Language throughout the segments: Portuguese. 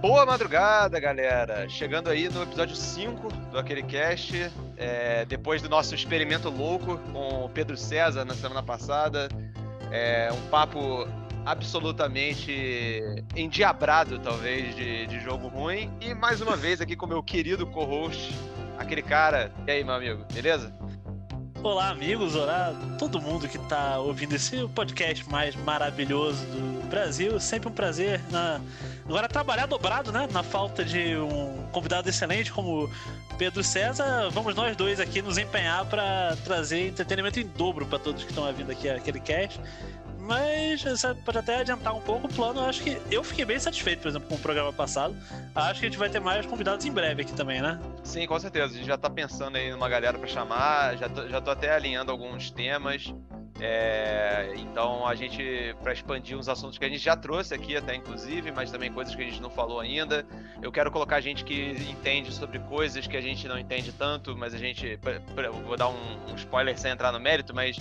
Boa madrugada, galera! Chegando aí no episódio 5 do Aquele Cast, é, depois do nosso experimento louco com o Pedro César na semana passada. É, um papo absolutamente endiabrado, talvez, de, de jogo ruim. E mais uma vez aqui com meu querido co-host, aquele cara. E aí, meu amigo, beleza? Olá, amigos, olá todo mundo que está ouvindo esse podcast mais maravilhoso do Brasil. Sempre um prazer na... agora trabalhar dobrado, né? Na falta de um convidado excelente como Pedro César, vamos nós dois aqui nos empenhar para trazer entretenimento em dobro para todos que estão ouvindo aqui aquele cast. Mas pode até adiantar um pouco o plano. Eu acho que eu fiquei bem satisfeito, por exemplo, com o programa passado. Acho que a gente vai ter mais convidados em breve aqui também, né? Sim, com certeza. A gente já tá pensando aí numa galera para chamar. Já tô, já tô até alinhando alguns temas. É, então a gente, para expandir uns assuntos que a gente já trouxe aqui, até inclusive, mas também coisas que a gente não falou ainda. Eu quero colocar gente que entende sobre coisas que a gente não entende tanto, mas a gente. Vou dar um, um spoiler sem entrar no mérito, mas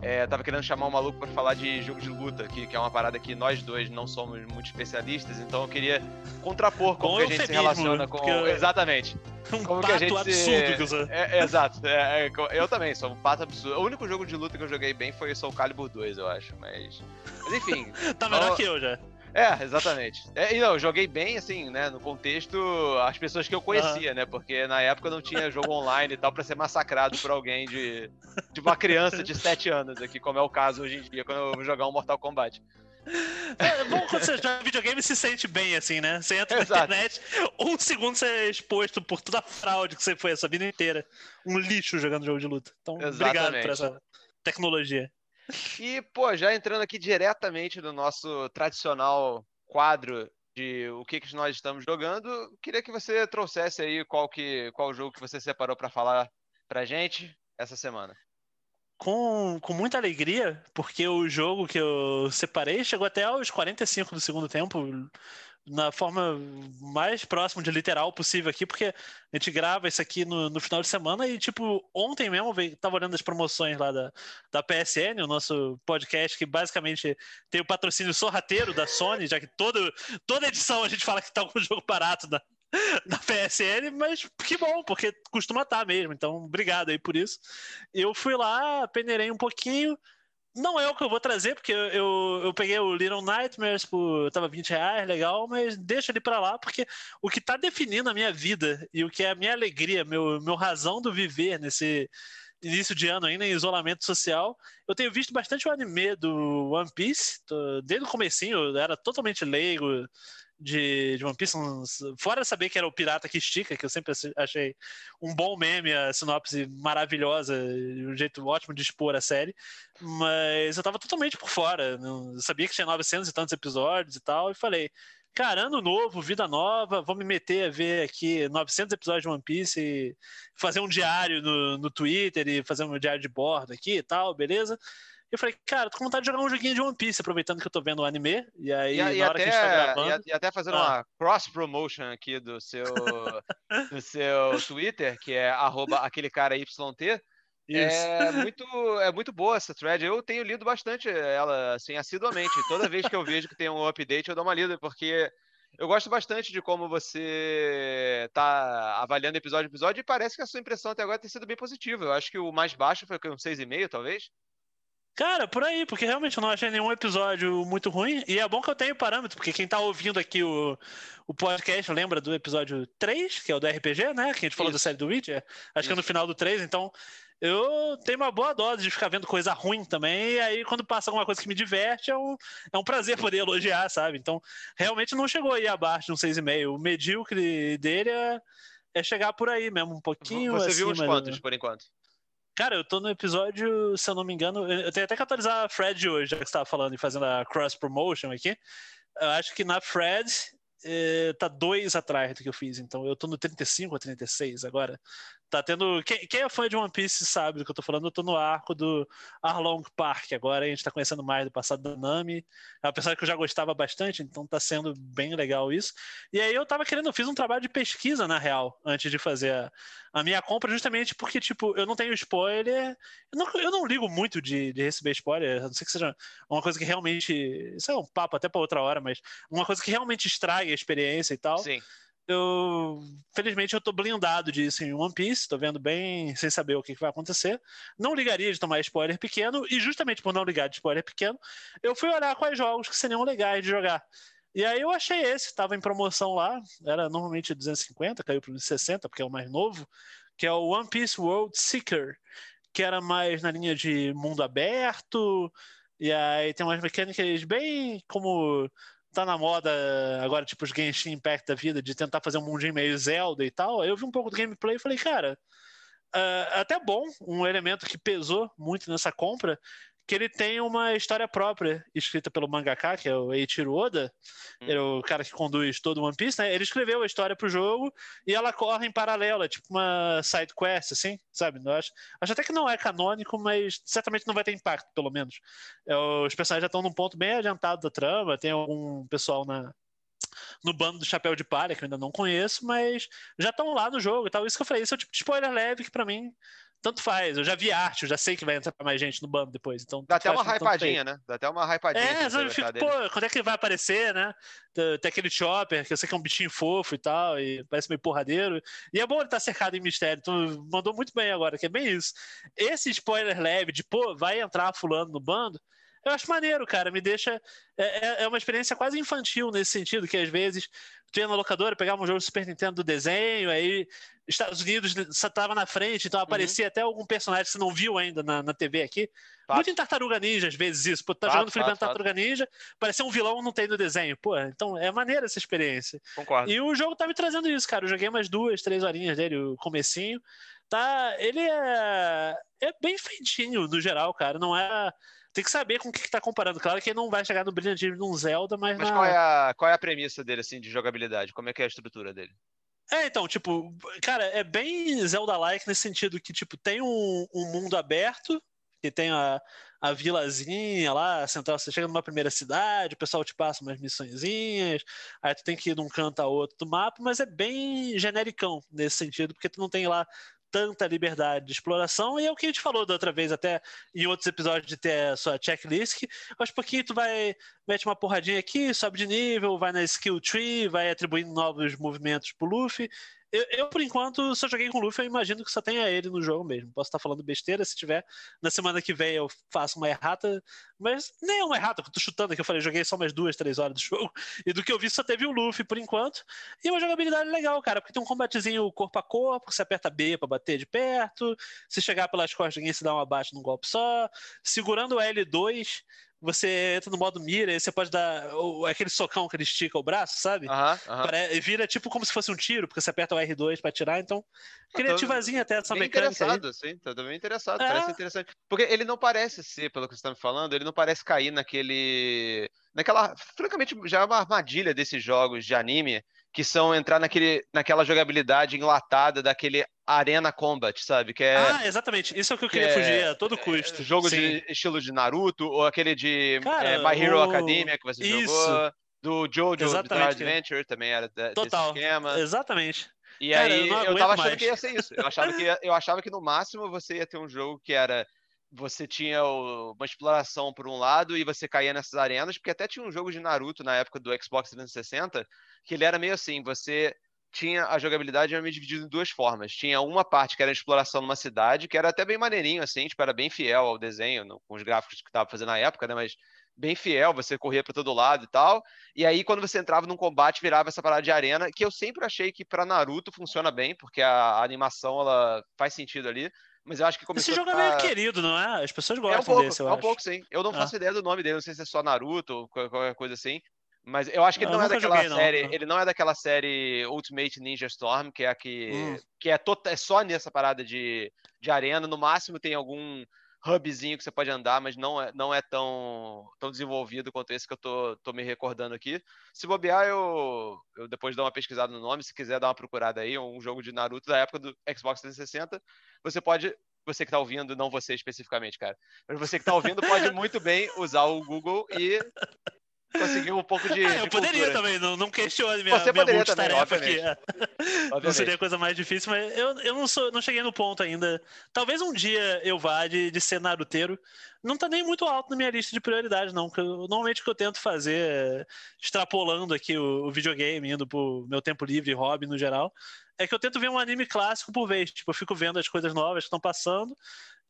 é, tava querendo chamar um maluco para falar de jogo de luta, que, que é uma parada que nós dois não somos muito especialistas, então eu queria contrapor como que a gente se relaciona com. Eu... Exatamente. Um como que a gente absurdo que você... é, é, Exato. É, é, eu também, sou um pato absurdo. O único jogo de luta que eu joguei bem foi Soul Calibur 2, eu acho. Mas. Mas enfim. tá melhor que eu já. É, exatamente. É, e não, eu joguei bem, assim, né, no contexto, as pessoas que eu conhecia, uhum. né, porque na época não tinha jogo online e tal pra ser massacrado por alguém de, uma criança de 7 anos aqui, como é o caso hoje em dia, quando eu vou jogar um Mortal Kombat. É bom quando você joga videogame se sente bem, assim, né? Você entra Exato. na internet, um segundo você é exposto por toda a fraude que você foi essa vida inteira. Um lixo jogando jogo de luta. Então, Exatamente. obrigado por essa tecnologia. E, pô, já entrando aqui diretamente no nosso tradicional quadro de o que, que nós estamos jogando, queria que você trouxesse aí qual, que, qual jogo que você separou para falar pra gente essa semana. Com, com muita alegria, porque o jogo que eu separei chegou até aos 45 do segundo tempo, na forma mais próxima de literal possível aqui, porque a gente grava isso aqui no, no final de semana e, tipo, ontem mesmo eu tava olhando as promoções lá da, da PSN, o nosso podcast que basicamente tem o patrocínio sorrateiro da Sony, já que toda, toda edição a gente fala que tá com o jogo barato na, na PSN, mas que bom, porque costuma estar tá mesmo, então obrigado aí por isso. Eu fui lá, peneirei um pouquinho, não é o que eu vou trazer, porque eu, eu, eu peguei o Little Nightmares por. tava 20 reais, legal, mas deixa ele para lá, porque o que tá definindo a minha vida e o que é a minha alegria, meu, meu razão do viver nesse início de ano ainda, em isolamento social, eu tenho visto bastante o anime do One Piece, tô, desde o comecinho, eu era totalmente leigo de, de One Piece, fora saber que era o pirata que estica, que eu sempre achei um bom meme, a sinopse maravilhosa, um jeito ótimo de expor a série, mas eu tava totalmente por fora, não, sabia que tinha 900 e tantos episódios e tal, e falei, cara, ano novo, vida nova, vou me meter a ver aqui 900 episódios de One Piece e fazer um diário no, no Twitter e fazer um diário de bordo aqui e tal, beleza? Eu falei, cara, tô com vontade de jogar um joguinho de One Piece, aproveitando que eu tô vendo o anime. E aí, e, na e hora até, que a gente tá gravando. E, até fazendo ah. uma cross-promotion aqui do seu, do seu Twitter, que é aquele cara YT. É muito, é muito boa essa thread. Eu tenho lido bastante ela, assim, assiduamente. Toda vez que eu vejo que tem um update, eu dou uma lida, porque eu gosto bastante de como você tá avaliando episódio a episódio e parece que a sua impressão até agora tem sido bem positiva. Eu acho que o mais baixo foi um 6,5, talvez. Cara, por aí, porque realmente eu não achei nenhum episódio muito ruim. E é bom que eu tenho parâmetro, porque quem tá ouvindo aqui o, o podcast lembra do episódio 3, que é o do RPG, né? Que a gente falou Isso. da série do Witcher. Acho Isso. que é no final do 3, então eu tenho uma boa dose de ficar vendo coisa ruim também. E aí, quando passa alguma coisa que me diverte, é um, é um prazer poder elogiar, sabe? Então, realmente não chegou aí abaixo de um 6,5. O medíocre dele é, é chegar por aí mesmo, um pouquinho. Você acima, viu os quantos, por enquanto? Cara, eu tô no episódio, se eu não me engano, eu tenho até que atualizar a Fred hoje, já que você tava falando e fazendo a cross promotion aqui. Eu acho que na Fred eh, tá dois atrás do que eu fiz, então eu tô no 35 ou 36 agora. Tá tendo. Quem, quem, é fã de One Piece sabe do que eu tô falando. Eu tô no arco do Arlong Park. Agora a gente tá conhecendo mais do passado da Nami. Apesar que eu já gostava bastante, então tá sendo bem legal isso. E aí eu tava querendo, eu fiz um trabalho de pesquisa, na real, antes de fazer a, a minha compra, justamente porque, tipo, eu não tenho spoiler. Eu não, eu não ligo muito de, de receber spoiler, a não ser que seja uma coisa que realmente. Isso é um papo até pra outra hora, mas uma coisa que realmente estrague a experiência e tal. Sim eu felizmente eu tô blindado disso em One Piece, tô vendo bem sem saber o que, que, vai acontecer. Não ligaria de tomar spoiler pequeno, e justamente por não ligar de spoiler pequeno, eu fui olhar quais jogos que seriam legais de jogar. E aí eu achei esse, tava em promoção lá, era normalmente 250, caiu para 60, porque é o mais novo, que é o One Piece World Seeker, que era mais na linha de mundo aberto, e aí tem umas mecânicas bem como tá na moda agora, tipo, os Genshin Impact da vida, de tentar fazer um mundinho meio Zelda e tal. Eu vi um pouco do gameplay e falei, cara, uh, até bom, um elemento que pesou muito nessa compra que ele tem uma história própria, escrita pelo mangaka, que é o Eiichiro Oda, hum. é o cara que conduz todo o One Piece, né? Ele escreveu a história pro jogo e ela corre em paralelo, é tipo uma side quest, assim, sabe? Eu acho, acho até que não é canônico, mas certamente não vai ter impacto, pelo menos. É, os personagens já estão num ponto bem adiantado da trama, tem algum pessoal na, no bando do Chapéu de Palha, que eu ainda não conheço, mas já estão lá no jogo e tal. Isso que eu falei, isso é o tipo de spoiler leve que para mim tanto faz. Eu já vi arte, eu já sei que vai entrar mais gente no bando depois. Então, Dá até uma hypadinha, né? Dá até uma hypadinha. É, eu fico, pô, quando é que ele vai aparecer, né? Tem aquele chopper, que eu sei que é um bichinho fofo e tal, e parece meio porradeiro. E é bom ele estar tá cercado em mistério. Então, mandou muito bem agora, que é bem isso. Esse spoiler leve de, pô, vai entrar fulano no bando, eu acho maneiro, cara. Me deixa. É, é, é uma experiência quase infantil nesse sentido, que às vezes tu ia na locadora, pegava um jogo Super Nintendo do desenho, aí Estados Unidos estava na frente, então aparecia uhum. até algum personagem que você não viu ainda na, na TV aqui. Fato. Muito em Tartaruga Ninja, às vezes, isso. Pô, tá fato, jogando Felipe Tartaruga Ninja, parecia um vilão, não tem no desenho. Pô, então é maneira essa experiência. Concordo. E o jogo tá me trazendo isso, cara. Eu joguei umas duas, três horinhas dele, o comecinho. Tá, ele é, é bem feitinho, no geral, cara. Não é tem que saber com o que, está comparando. Claro que ele não vai chegar no brilhantismo de um Zelda, mas. Mas na... qual, é a, qual é a premissa dele, assim, de jogabilidade? Como é que é a estrutura dele? É, então, tipo, cara, é bem Zelda-like nesse sentido que, tipo, tem um, um mundo aberto, que tem a, a vilazinha lá, central, você chega numa primeira cidade, o pessoal te passa umas missõezinhas, aí tu tem que ir de um canto a outro do mapa, mas é bem genericão nesse sentido, porque tu não tem lá tanta liberdade de exploração, e é o que a gente falou da outra vez, até em outros episódios de ter a sua checklist, que aos pouquinhos tu vai, mete uma porradinha aqui, sobe de nível, vai na skill tree, vai atribuindo novos movimentos pro Luffy, eu, eu, por enquanto, só joguei com o Luffy, eu imagino que só tenha ele no jogo mesmo. Posso estar falando besteira, se tiver. Na semana que vem eu faço uma errata, mas nem é uma errata, eu tô chutando aqui. Eu falei, joguei só umas duas, três horas do jogo. E do que eu vi, só teve o Luffy por enquanto. E uma jogabilidade legal, cara, porque tem um combatezinho corpo a corpo, você aperta B pra bater de perto. Se chegar pelas costas, ninguém se dá uma bate num golpe só. Segurando o L2, você entra no modo mira e você pode dar aquele socão que ele estica o braço, sabe? Uhum, Vira tipo como se fosse um tiro, porque você aperta o R2 pra atirar, então criativazinha até essa bem mecânica. interessado, aí. sim, tô bem interessado, é. parece interessante. Porque ele não parece ser, pelo que você tá me falando, ele não parece cair naquele. naquela. Francamente, já é uma armadilha desses jogos de anime que são entrar naquele, naquela jogabilidade enlatada daquele Arena Combat, sabe? Que é, ah, exatamente. Isso é o que eu queria que fugir a todo é, custo. jogo Sim. de estilo de Naruto, ou aquele de Cara, é, My Hero o... Academia que você Isso. jogou. Do Jojo Bizarre Adventure também era Total. desse esquema. Exatamente. E Cara, aí eu, eu tava achando mais. que ia ser isso. Eu achava que, eu achava que no máximo você ia ter um jogo que era você tinha uma exploração por um lado e você caía nessas arenas, porque até tinha um jogo de Naruto na época do Xbox 360, que ele era meio assim, você tinha a jogabilidade meio dividida em duas formas. Tinha uma parte que era a exploração numa cidade, que era até bem maneirinho, assim, tipo, era bem fiel ao desenho, no, com os gráficos que estava fazendo na época, né, mas bem fiel, você corria para todo lado e tal. E aí, quando você entrava num combate, virava essa parada de arena, que eu sempre achei que para Naruto funciona bem, porque a, a animação ela faz sentido ali. Mas eu acho que começou Esse jogo ficar... é meio querido, não é? As pessoas gostam é um pouco, desse, eu É um acho. pouco, sim. Eu não faço ah. ideia do nome dele, não sei se é só Naruto ou qualquer coisa assim. Mas eu acho que ele não, não é daquela joguei, série. Não, Ele não é daquela série Ultimate Ninja Storm, que é a que. Hum. que é, tot, é só nessa parada de, de arena. No máximo tem algum hubzinho que você pode andar, mas não é, não é tão, tão desenvolvido quanto esse que eu tô, tô me recordando aqui. Se bobear, eu, eu depois dou uma pesquisada no nome, se quiser dar uma procurada aí, um jogo de Naruto da época do Xbox 360, você pode você que está ouvindo, não você especificamente, cara, mas você que está ouvindo pode muito bem usar o Google e conseguir um pouco de. Ah, eu de poderia cultura. também, não, não questiono minha, Você minha poderia também, multitarefa aqui. obviamente. Não seria a coisa mais difícil, mas eu, eu não, sou, não cheguei no ponto ainda. Talvez um dia eu vá de, de ser naruteiro. Não tá nem muito alto na minha lista de prioridades, não. Eu, normalmente o que eu tento fazer, extrapolando aqui o, o videogame, indo pro meu tempo livre, hobby no geral, é que eu tento ver um anime clássico por vez. Tipo, eu fico vendo as coisas novas que estão passando.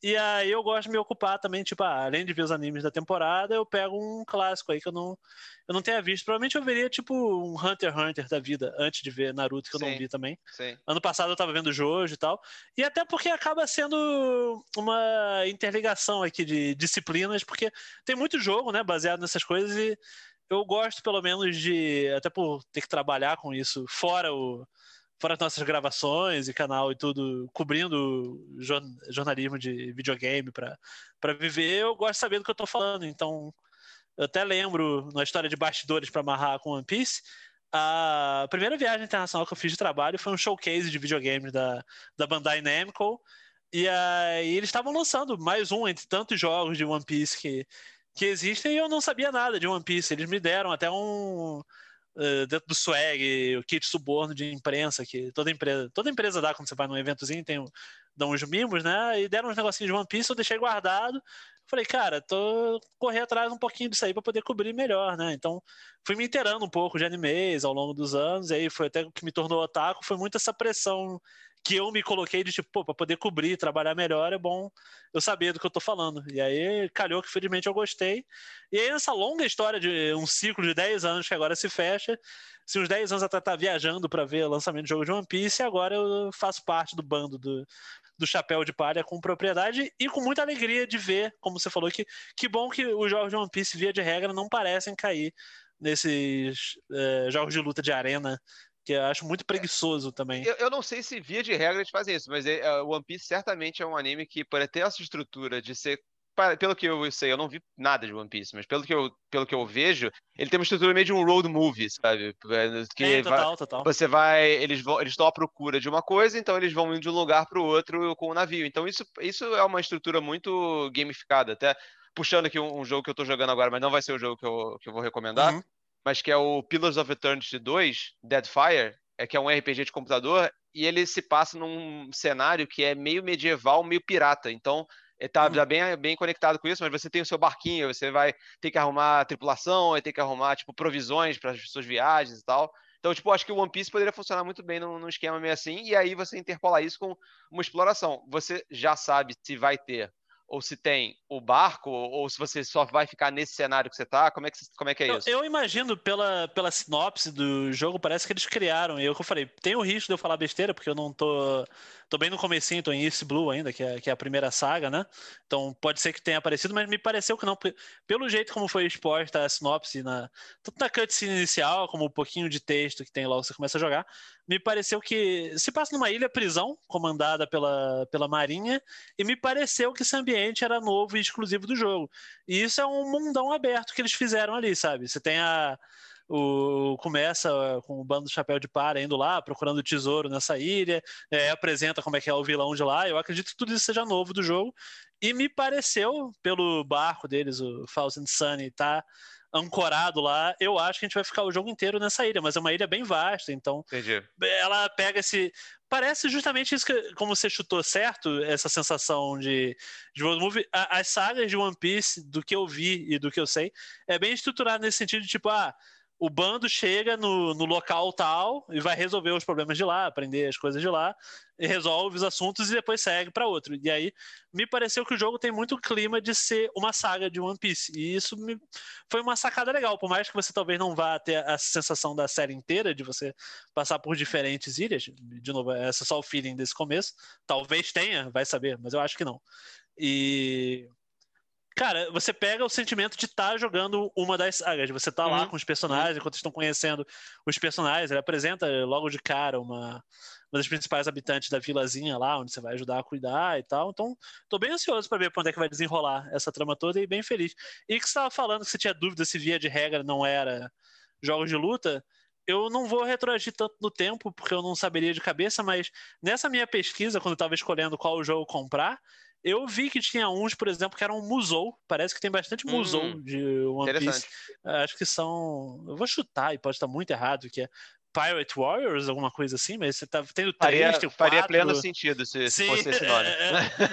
E aí eu gosto de me ocupar também, tipo, ah, além de ver os animes da temporada, eu pego um clássico aí que eu não, eu não tenha visto. Provavelmente eu veria, tipo, um Hunter x Hunter da vida, antes de ver Naruto, que eu Sim, não vi também. Sim. Ano passado eu tava vendo Jojo e tal. E até porque acaba sendo uma interligação aqui de disciplinas, porque tem muito jogo, né, baseado nessas coisas e eu gosto pelo menos de, até por ter que trabalhar com isso, fora o fora as nossas gravações e canal e tudo, cobrindo jor- jornalismo de videogame para viver, eu gosto de saber do que eu tô falando. Então, eu até lembro, na história de bastidores para amarrar com One Piece, a primeira viagem internacional que eu fiz de trabalho foi um showcase de videogames da, da Bandai Namco. E aí eles estavam lançando mais um entre tantos jogos de One Piece que, que existem e eu não sabia nada de One Piece. Eles me deram até um. Eh, dentro do swag, o kit suborno de imprensa que toda empresa, toda empresa dá quando você vai num eventozinho, tem dão uns mimos, né? E deram uns negocinhos de One Piece, eu deixei guardado. Falei, cara, tô correr atrás um pouquinho disso aí para poder cobrir melhor, né? Então, fui me inteirando um pouco de animes ao longo dos anos, e aí foi até o que me tornou otaku, foi muito essa pressão que eu me coloquei de tipo, pô, pra poder cobrir, trabalhar melhor, é bom eu saber do que eu tô falando. E aí calhou que felizmente eu gostei. E aí nessa longa história de um ciclo de 10 anos que agora se fecha, se uns 10 anos até tá viajando para ver lançamento de jogo de One Piece, agora eu faço parte do bando do, do chapéu de palha com propriedade e com muita alegria de ver, como você falou, que que bom que os jogos de One Piece, via de regra, não parecem cair nesses eh, jogos de luta de arena, que eu acho muito preguiçoso também. Eu, eu não sei se via de regra eles fazem isso, mas é, é, One Piece certamente é um anime que, por ter essa estrutura de ser. Pelo que eu sei, eu não vi nada de One Piece, mas pelo que eu, pelo que eu vejo, ele tem uma estrutura meio de um road movie, sabe? É, Que É, vai- total, total. você vai, eles vão, eles estão à procura de uma coisa, então eles vão indo de um lugar para o outro com o navio. Então isso, isso é uma estrutura muito gamificada, até puxando aqui um, um jogo que eu tô jogando agora, mas não vai ser o jogo que eu, que eu vou recomendar, Uhum. mas que é o Pillars of Eternity 2, Deadfire, é que é um RPG de computador e ele se passa num cenário que é meio medieval, meio pirata. Então, ele tá, Uhum. tá bem, bem conectado com isso, mas você tem o seu barquinho, você vai ter que arrumar tripulação, vai ter que arrumar tipo provisões para as suas viagens e tal. Então, tipo, acho que o One Piece poderia funcionar muito bem num, num esquema meio assim, e aí você interpolar isso com uma exploração. Você já sabe se vai ter ou se tem o barco, ou se você só vai ficar nesse cenário que você tá, como é que, como é, que é Eu, isso? eu imagino pela, pela sinopse do jogo, parece que eles criaram. E é eu falei, tem o risco de eu falar besteira, porque eu não tô. Tô bem no comecinho, tô em East Blue ainda, que é, que é a primeira saga, né? Então pode ser que tenha aparecido, mas me pareceu que não. Pelo jeito como foi exposta a sinopse, na, tanto na cutscene inicial, como um pouquinho de texto que tem logo você começa a jogar, me pareceu que se passa numa ilha prisão, comandada pela, pela Marinha, e me pareceu que esse ambiente era novo e exclusivo do jogo. E isso é um mundão aberto que eles fizeram ali, sabe? Você tem a. O, começa com o bando do Chapéu de Palha indo lá, procurando tesouro nessa ilha, é, apresenta como é que é o vilão de lá. Eu acredito que tudo isso seja novo do jogo. E me pareceu, pelo barco deles, o Thousand Sunny, tá ancorado lá, eu acho que a gente vai ficar o jogo inteiro nessa ilha, mas é uma ilha bem vasta, então Entendi. ela pega esse. Parece justamente isso que, como você chutou certo, essa sensação de, de road movie. A- as sagas de One Piece, do que eu vi e do que eu sei, é bem estruturado nesse sentido de tipo, ah, o bando chega no, no local tal e vai resolver os problemas de lá, aprender as coisas de lá, e resolve os assuntos e depois segue para outro. E aí me pareceu que o jogo tem muito clima de ser uma saga de One Piece. E isso me, foi uma sacada legal, por mais que você talvez não vá ter a sensação da série inteira, de você passar por diferentes ilhas. De novo, esse é só o feeling desse começo. Talvez tenha, vai saber, mas eu acho que não. E. Cara, você pega o sentimento de estar jogando uma das sagas. Você tá lá Uhum. com os personagens, enquanto estão conhecendo os personagens. Ele apresenta logo de cara uma, uma das principais habitantes da vilazinha lá, onde você vai ajudar a cuidar e tal. Então, tô bem ansioso para ver para onde é que vai desenrolar essa trama toda e bem feliz. E que você estava falando que você tinha dúvida se via de regra não era jogos de luta. Eu não vou retroagir tanto no tempo, porque eu não saberia de cabeça, mas nessa minha pesquisa, quando eu estava escolhendo qual jogo comprar, eu vi que tinha uns, por exemplo, que eram Musou. Parece que tem bastante Musou hum, de One Piece. Acho que são. Eu vou chutar e pode estar muito errado, que é Pirate Warriors, alguma coisa assim, mas você tá tendo três, faria, tem Faria pleno sentido se, Sim, fosse esse nome. É,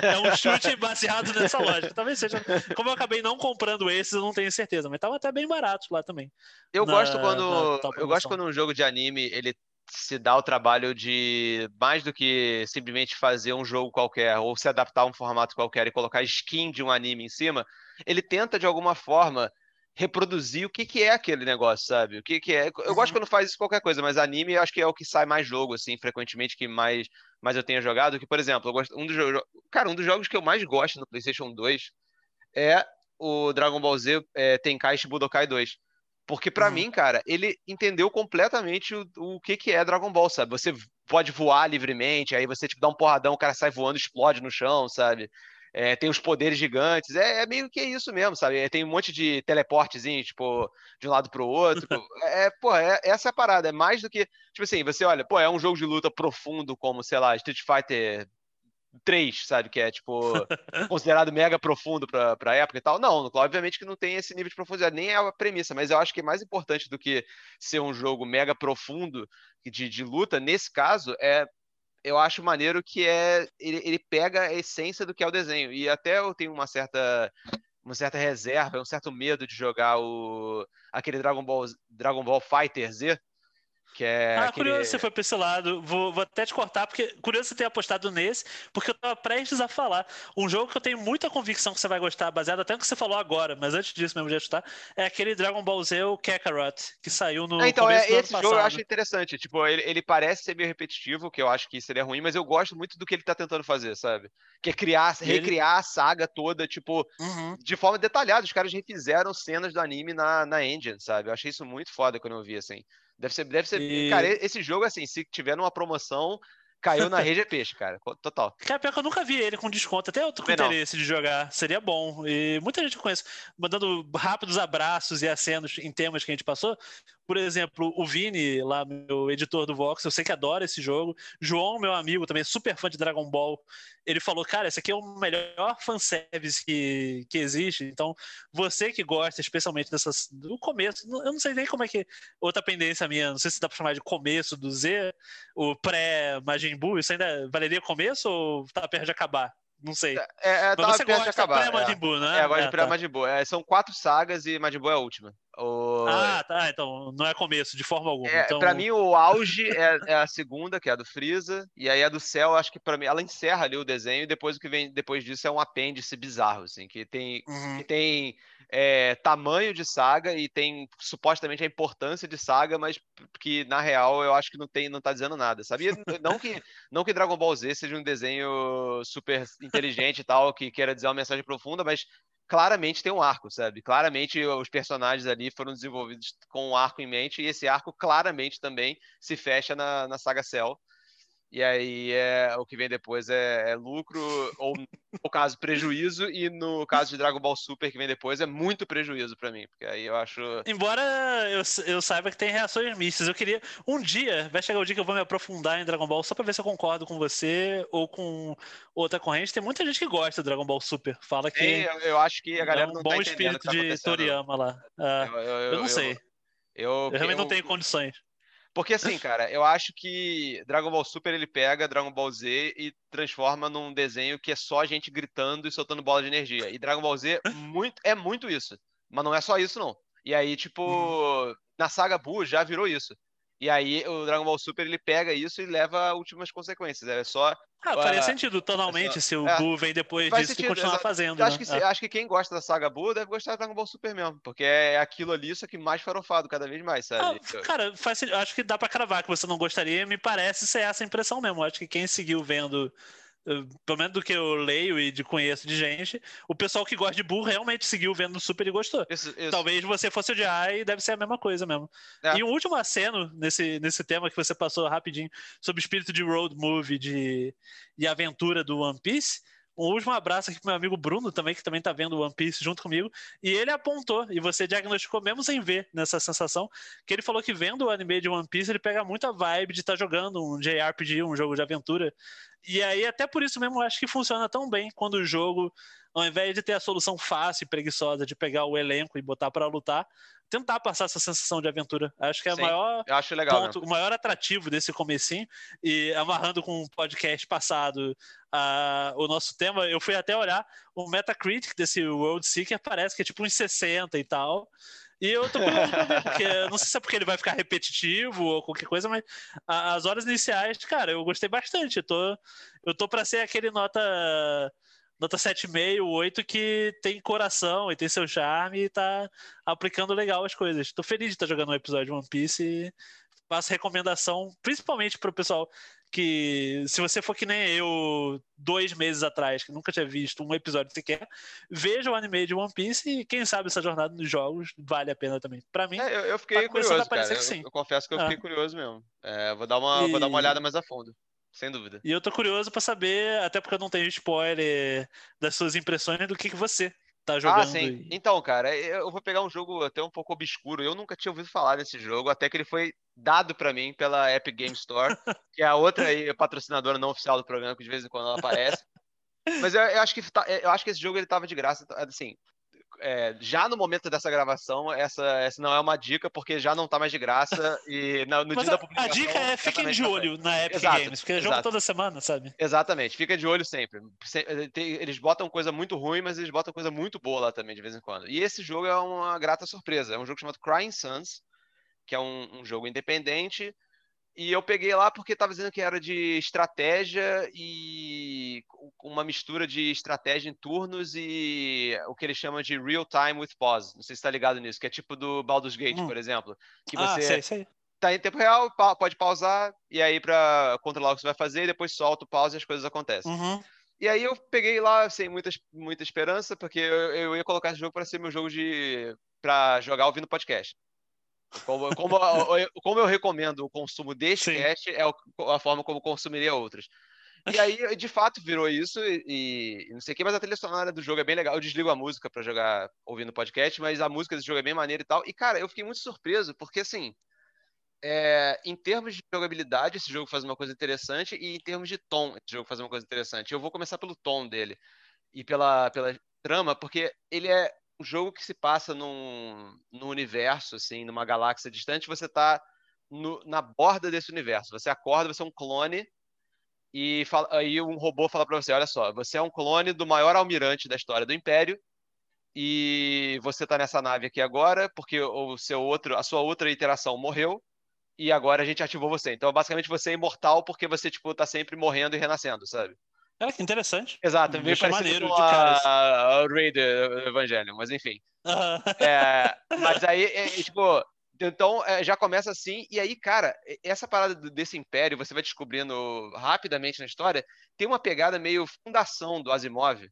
é, é, um chute baseado nessa lógica. Talvez seja. Como eu acabei não comprando esses, eu não tenho certeza, mas estavam até bem baratos lá também. Eu na, gosto quando. Eu gosto quando um jogo de anime ele se dá o trabalho de mais do que simplesmente fazer um jogo qualquer ou se adaptar a um formato qualquer e colocar skin de um anime em cima, ele tenta de alguma forma reproduzir o que, que é aquele negócio, sabe? O que, que é. Eu gosto uhum. quando faz isso qualquer coisa, mas anime eu acho que é o que sai mais jogo, assim, frequentemente, que mais, mais eu tenho jogado. Que, por exemplo, eu gosto, um dos jogos. Cara, um dos jogos que eu mais gosto no PlayStation 2 é o Dragon Ball Z é, Tenkaichi Budokai 2. Porque para uhum. mim, cara, ele entendeu completamente o, o que, que é Dragon Ball, sabe? Você pode voar livremente, aí você tipo, dá um porradão, o cara sai voando, explode no chão, sabe? é, tem os poderes gigantes, é, é, meio que isso mesmo, sabe? É, tem um monte de teleportezinho, tipo, de um lado pro outro. é, pô, é, essa é a parada, é mais do que, tipo assim, você olha, pô, é um jogo de luta profundo como, sei lá, Street Fighter 3, sabe? Que é, tipo, considerado mega profundo pra, pra época e tal. Não, obviamente que não tem esse nível de profundidade, nem é a premissa, mas eu acho que é mais importante do que ser um jogo mega profundo de, de luta, nesse caso, é eu acho maneiro que é ele, ele pega a essência do que é o desenho. E até eu tenho uma certa uma certa reserva, um certo medo de jogar o aquele Dragon Ball Dragon Ball Fighter Z, que é ah, aquele... curioso você foi pra esse lado. Vou, vou, até te cortar, porque curioso você ter apostado nesse, porque eu tava prestes a falar. Um jogo que eu tenho muita convicção que você vai gostar, baseado até no que você falou agora, mas antes disso mesmo de ajustar, é aquele Dragon Ball Z, o Kakarot, que saiu no. É, então, é, esse jogo eu acho interessante. Tipo, ele, ele, parece ser meio repetitivo, que eu acho que seria ruim, mas eu gosto muito do que ele tá tentando fazer, sabe? Que é criar, recriar ele... a saga toda, tipo, uhum. de forma detalhada. Os caras refizeram cenas do anime na, na engine, sabe? Eu achei isso muito foda quando eu vi, assim. Deve ser, deve ser. E... Cara, esse jogo, assim, se tiver numa promoção, caiu na rede é peixe, cara. Total. Cara, pior que eu nunca vi ele com desconto. Até eu tô com interesse de jogar. Seria bom. E muita gente conhece. Mandando rápidos abraços e acenos em temas que a gente passou. Por exemplo, o Vini, lá, meu editor do Vox, eu sei que adora esse jogo. João, meu amigo, também super fã de Dragon Ball. Ele falou, cara, esse aqui é o melhor fanservice que, que existe. Então, você que gosta especialmente dessas. do começo, eu não sei nem como é que. Outra pendência minha, não sei se dá pra chamar de começo do Z, o pré-Majin Buu, isso ainda valeria começo ou tá perto de acabar? Não sei. É, é, Mas você gosta de acabar. pré-Majin Buu, né? É, agora de é, pré-Majin Buu. É, são quatro sagas e Majin Buu é a última. O... Ah, tá. Então não é começo, de forma alguma. É, então... Pra mim, o auge é, é, a segunda, que é a do Freeza. E aí a do Céu, acho que pra mim, ela encerra ali o desenho. E depois o que vem depois disso é um apêndice bizarro, assim. Que tem, uhum. que tem é, tamanho de saga e tem supostamente a importância de saga, mas que na real eu acho que não tem, não tá dizendo nada, sabia? não que não que Dragon Ball Z seja um desenho super inteligente e tal, que queira dizer uma mensagem profunda, mas claramente tem um arco, sabe? Claramente os personagens ali foram desenvolvidos com um arco em mente e esse arco claramente também se fecha na, na saga Cell. E aí é, o que vem depois é, é lucro, ou no caso, prejuízo, e no caso de Dragon Ball Super, que vem depois, é muito prejuízo para mim, porque aí eu acho. Embora eu, eu saiba que tem reações mistas, eu queria. Um dia, vai chegar o dia que eu vou me aprofundar em Dragon Ball só pra ver se eu concordo com você ou com outra corrente. Tem muita gente que gosta do Dragon Ball Super. Fala que. Eu, eu acho que a galera é um não bom tá espírito tá de Toriyama lá. É, eu, eu, eu, não sei. Eu, realmente não tenho condições. Porque assim, cara, eu acho que Dragon Ball Super ele pega Dragon Ball Z e transforma num desenho que é só gente gritando e soltando bola de energia. E Dragon Ball Z muito, é muito isso. Mas não é só isso, não. E aí, tipo, uhum. na saga Buu já virou isso. E aí o Dragon Ball Super ele pega isso e leva a últimas consequências. É só. Ah, faria uh, sentido tonalmente é só, se o é, Buu vem depois disso sentido, e continuar exato. fazendo. Acho, né? que, é. acho que quem gosta da saga Buu deve gostar do Dragon Ball Super mesmo. Porque é aquilo ali, só que mais farofado cada vez mais, sabe? Ah, cara, faz, acho que dá pra cravar que você não gostaria. Me parece ser essa impressão mesmo. Acho que quem seguiu vendo pelo menos do que eu leio e de conheço de gente, o pessoal que gosta de burro realmente seguiu vendo super e gostou. Isso, isso. Talvez você fosse odiar e deve ser a mesma coisa mesmo. É. E um último aceno nesse, nesse tema que você passou rapidinho sobre o espírito de road movie de, e aventura do One Piece um último abraço aqui pro meu amigo Bruno também, que também tá vendo One Piece junto comigo. E ele apontou, e você diagnosticou mesmo sem ver nessa sensação, que ele falou que vendo o anime de One Piece, ele pega muita vibe de estar tá jogando um JRPG, um jogo de aventura. E aí, até por isso mesmo, eu acho que funciona tão bem quando o jogo, ao invés de ter a solução fácil e preguiçosa de pegar o elenco e botar para lutar, tentar passar essa sensação de aventura. Acho que é o maior ponto, o maior atrativo desse comecinho. E amarrando com o podcast passado o nosso tema, eu fui até olhar o Metacritic desse World Seeker, parece que é tipo uns 60 e tal. E eu tô curioso porque não sei se é porque ele vai ficar repetitivo ou qualquer coisa, mas as horas iniciais, cara, eu gostei bastante. Eu tô, eu tô pra ser aquele nota nota 7,5, 8 que tem coração e tem seu charme e tá aplicando legal as coisas. Tô feliz de estar tá jogando um episódio de One Piece e faço recomendação, principalmente pro pessoal que, se você for que nem eu, dois meses atrás, que nunca tinha visto um episódio sequer, veja o anime de One Piece e quem sabe essa jornada nos jogos vale a pena também. Para mim, é, eu, fiquei curioso, cara. Eu, eu, confesso que eu fiquei ah. curioso mesmo. É, vou, dar uma, e... vou dar uma olhada mais a fundo sem dúvida. E eu tô curioso para saber, até porque eu não tenho spoiler das suas impressões do que, que você tá ah, jogando. Ah, sim. E... Então, cara, eu vou pegar um jogo até um pouco obscuro. Eu nunca tinha ouvido falar desse jogo, até que ele foi dado para mim pela Epic Game Store, que é a outra aí, patrocinadora não oficial do programa, que de vez em quando ela aparece. Mas eu, eu, acho que tá, eu acho que esse jogo ele tava de graça, assim, é, já no momento dessa gravação, essa, essa não é uma dica, porque já não tá mais de graça e no, dia a, da publicação... A dica é fiquem de olho na Epic exato, Games, porque é jogo toda semana, sabe? Exatamente, fica de olho sempre. Eles botam coisa muito ruim, mas eles botam coisa muito boa lá também, de vez em quando. E esse jogo é uma grata surpresa. É um jogo chamado Crying Suns, que é um, um jogo independente, e eu peguei lá porque estava dizendo que era de estratégia e uma mistura de estratégia em turnos e o que ele chama de real time with pause. Não sei se está ligado nisso, que é tipo do Baldur's Gate, hum. por exemplo. Que ah, você sei, sei. tá em tempo real, pode pausar, e aí para controlar o que você vai fazer, depois solta o pause e as coisas acontecem. Uhum. E aí eu peguei lá sem muita, muita esperança, porque eu, eu ia colocar esse jogo para ser meu jogo de. para jogar ouvindo podcast. Como, como, como eu recomendo o consumo deste Sim. cast, é a forma como consumiria outros. E aí, de fato, virou isso e, e, não sei o que, mas a trilha sonora do jogo é bem legal. Eu desligo a música para jogar ouvindo podcast, mas a música desse jogo é bem maneira e tal. E, cara, eu fiquei muito surpreso, porque assim, é, em termos de jogabilidade, esse jogo faz uma coisa interessante, e em termos de tom, esse jogo faz uma coisa interessante. Eu vou começar pelo tom dele e pela, pela trama, porque ele é um jogo que se passa num, num universo, assim, numa galáxia distante, você está na borda desse universo. Você acorda, você é um clone, e fala, aí um robô fala para você: olha só, você é um clone do maior almirante da história do Império, e você está nessa nave aqui agora, porque o seu outro, a sua outra iteração morreu, e agora a gente ativou você. Então, basicamente, você é imortal porque você, tipo, tá sempre morrendo e renascendo, sabe? Cara, que interessante. Exato, meio parecido maneiro com a, a, Raider Evangelion, mas enfim. É, mas aí, é, é, tipo, então é, já começa assim, e aí, cara, essa parada desse império, você vai descobrindo rapidamente na história, tem uma pegada meio fundação do Asimov.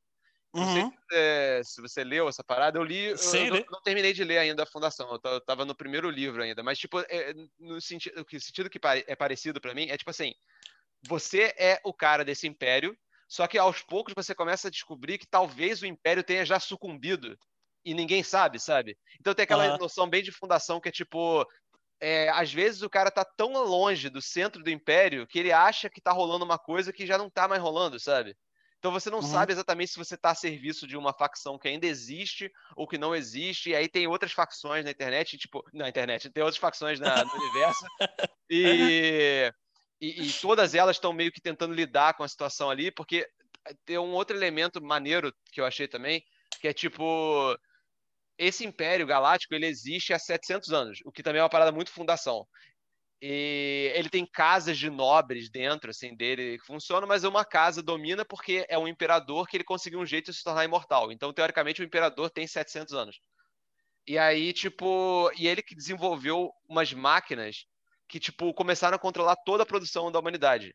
Não sei uhum. se, é, se, você leu essa parada, eu li, Sim, eu, não, não, terminei de ler ainda a Fundação, eu tava no primeiro livro ainda, mas tipo, é, no sentido, o sentido que é parecido para mim é tipo assim, você é o cara desse império, só que aos poucos você começa a descobrir que talvez o império tenha já sucumbido e ninguém sabe, sabe? Então tem aquela uhum. noção bem de fundação que é tipo. É, às vezes o cara tá tão longe do centro do império que ele acha que tá rolando uma coisa que já não tá mais rolando, sabe? Então você não uhum. sabe exatamente se você está a serviço de uma facção que ainda existe ou que não existe. E aí tem outras facções na internet, tipo, na internet, tem outras facções na, no universo. E e, e todas elas estão meio que tentando lidar com a situação ali, porque tem um outro elemento maneiro que eu achei também, que é tipo esse Império Galáctico ele existe há 700 anos, o que também é uma parada muito fundação. E ele tem casas de nobres dentro assim dele que funcionam, mas uma casa domina porque é um imperador que ele conseguiu um jeito de se tornar imortal. Então, teoricamente, o imperador tem 700 anos. E aí, tipo, e ele que desenvolveu umas máquinas que, tipo, começaram a controlar toda a produção da humanidade.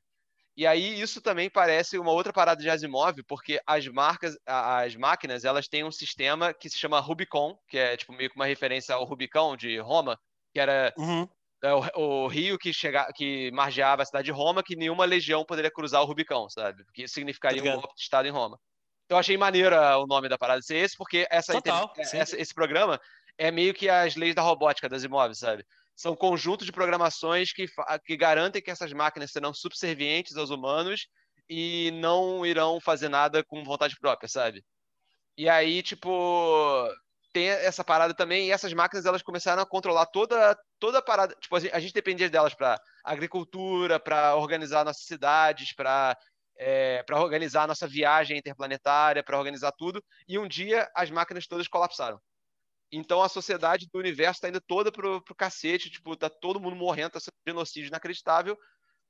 E aí isso também parece uma outra parada de Asimov, porque as marcas, as máquinas, elas têm um sistema que se chama Rubicon, que é tipo meio que uma referência ao Rubicão de Roma, que era Uhum. é, o, o rio que chega, que margeava a cidade de Roma, que nenhuma legião poderia cruzar o Rubicão, sabe? Porque isso significaria um golpe de estado em Roma. Então eu achei maneiro ah, o nome da parada ser esse, porque essa, Total, essa- esse programa é meio que as leis da robótica das imóveis, sabe? São conjuntos de programações que, que garantem que essas máquinas serão subservientes aos humanos e não irão fazer nada com vontade própria, sabe? E aí, tipo, tem essa parada também, e essas máquinas elas começaram a controlar toda, toda a parada. Tipo, a gente- dependia delas para agricultura, para organizar nossas cidades, para é, para organizar nossa viagem interplanetária, para organizar tudo. E um dia as máquinas todas colapsaram. Então a sociedade do universo está indo toda pro, pro cacete, tipo, tá todo mundo morrendo, tá sendo um genocídio inacreditável,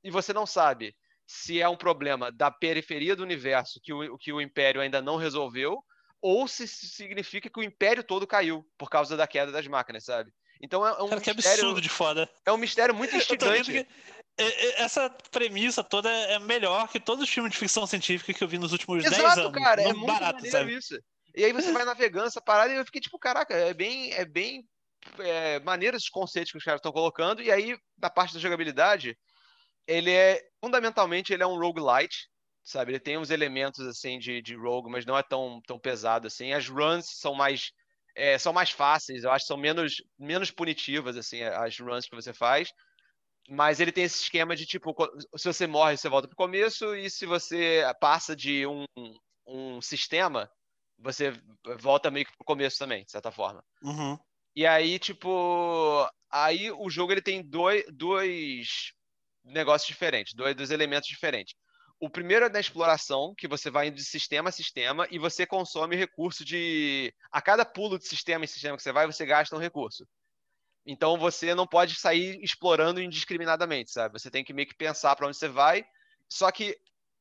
e você não sabe se é um problema da periferia do universo que o, que o Império ainda não resolveu, ou se significa que o Império todo caiu por causa da queda das máquinas, sabe? Então é, é um Cara, que mistério, absurdo de foda. é um mistério muito instigante. é, é, essa premissa toda é melhor que todos os filmes de ficção científica que eu vi nos últimos 10 Exato, anos. cara, é muito barato, maneiro sabe? isso. E aí você vai navegando essa parada e eu fiquei tipo, caraca, é bem, é bem é, maneiro esses conceitos que os caras estão colocando. E aí, na parte da jogabilidade, ele é, fundamentalmente, ele é um roguelite, sabe? Ele tem uns elementos, assim, de, de rogue, mas não é tão, tão pesado, assim. As runs são mais, é, são mais fáceis, eu acho são menos, menos punitivas, assim, as runs que você faz. Mas ele tem esse esquema de, tipo, se você morre, você volta pro começo, e se você passa de um, um sistema, você volta meio que pro começo também, de certa forma. Uhum. E aí, tipo, aí o jogo ele tem dois, dois negócios diferentes, dois, dois elementos diferentes. O primeiro é na exploração, que você vai indo de sistema a sistema e você consome recurso de. A cada pulo de sistema em sistema que você vai, você gasta um recurso. Então você não pode sair explorando indiscriminadamente, sabe? Você tem que meio que pensar para onde você vai. Só que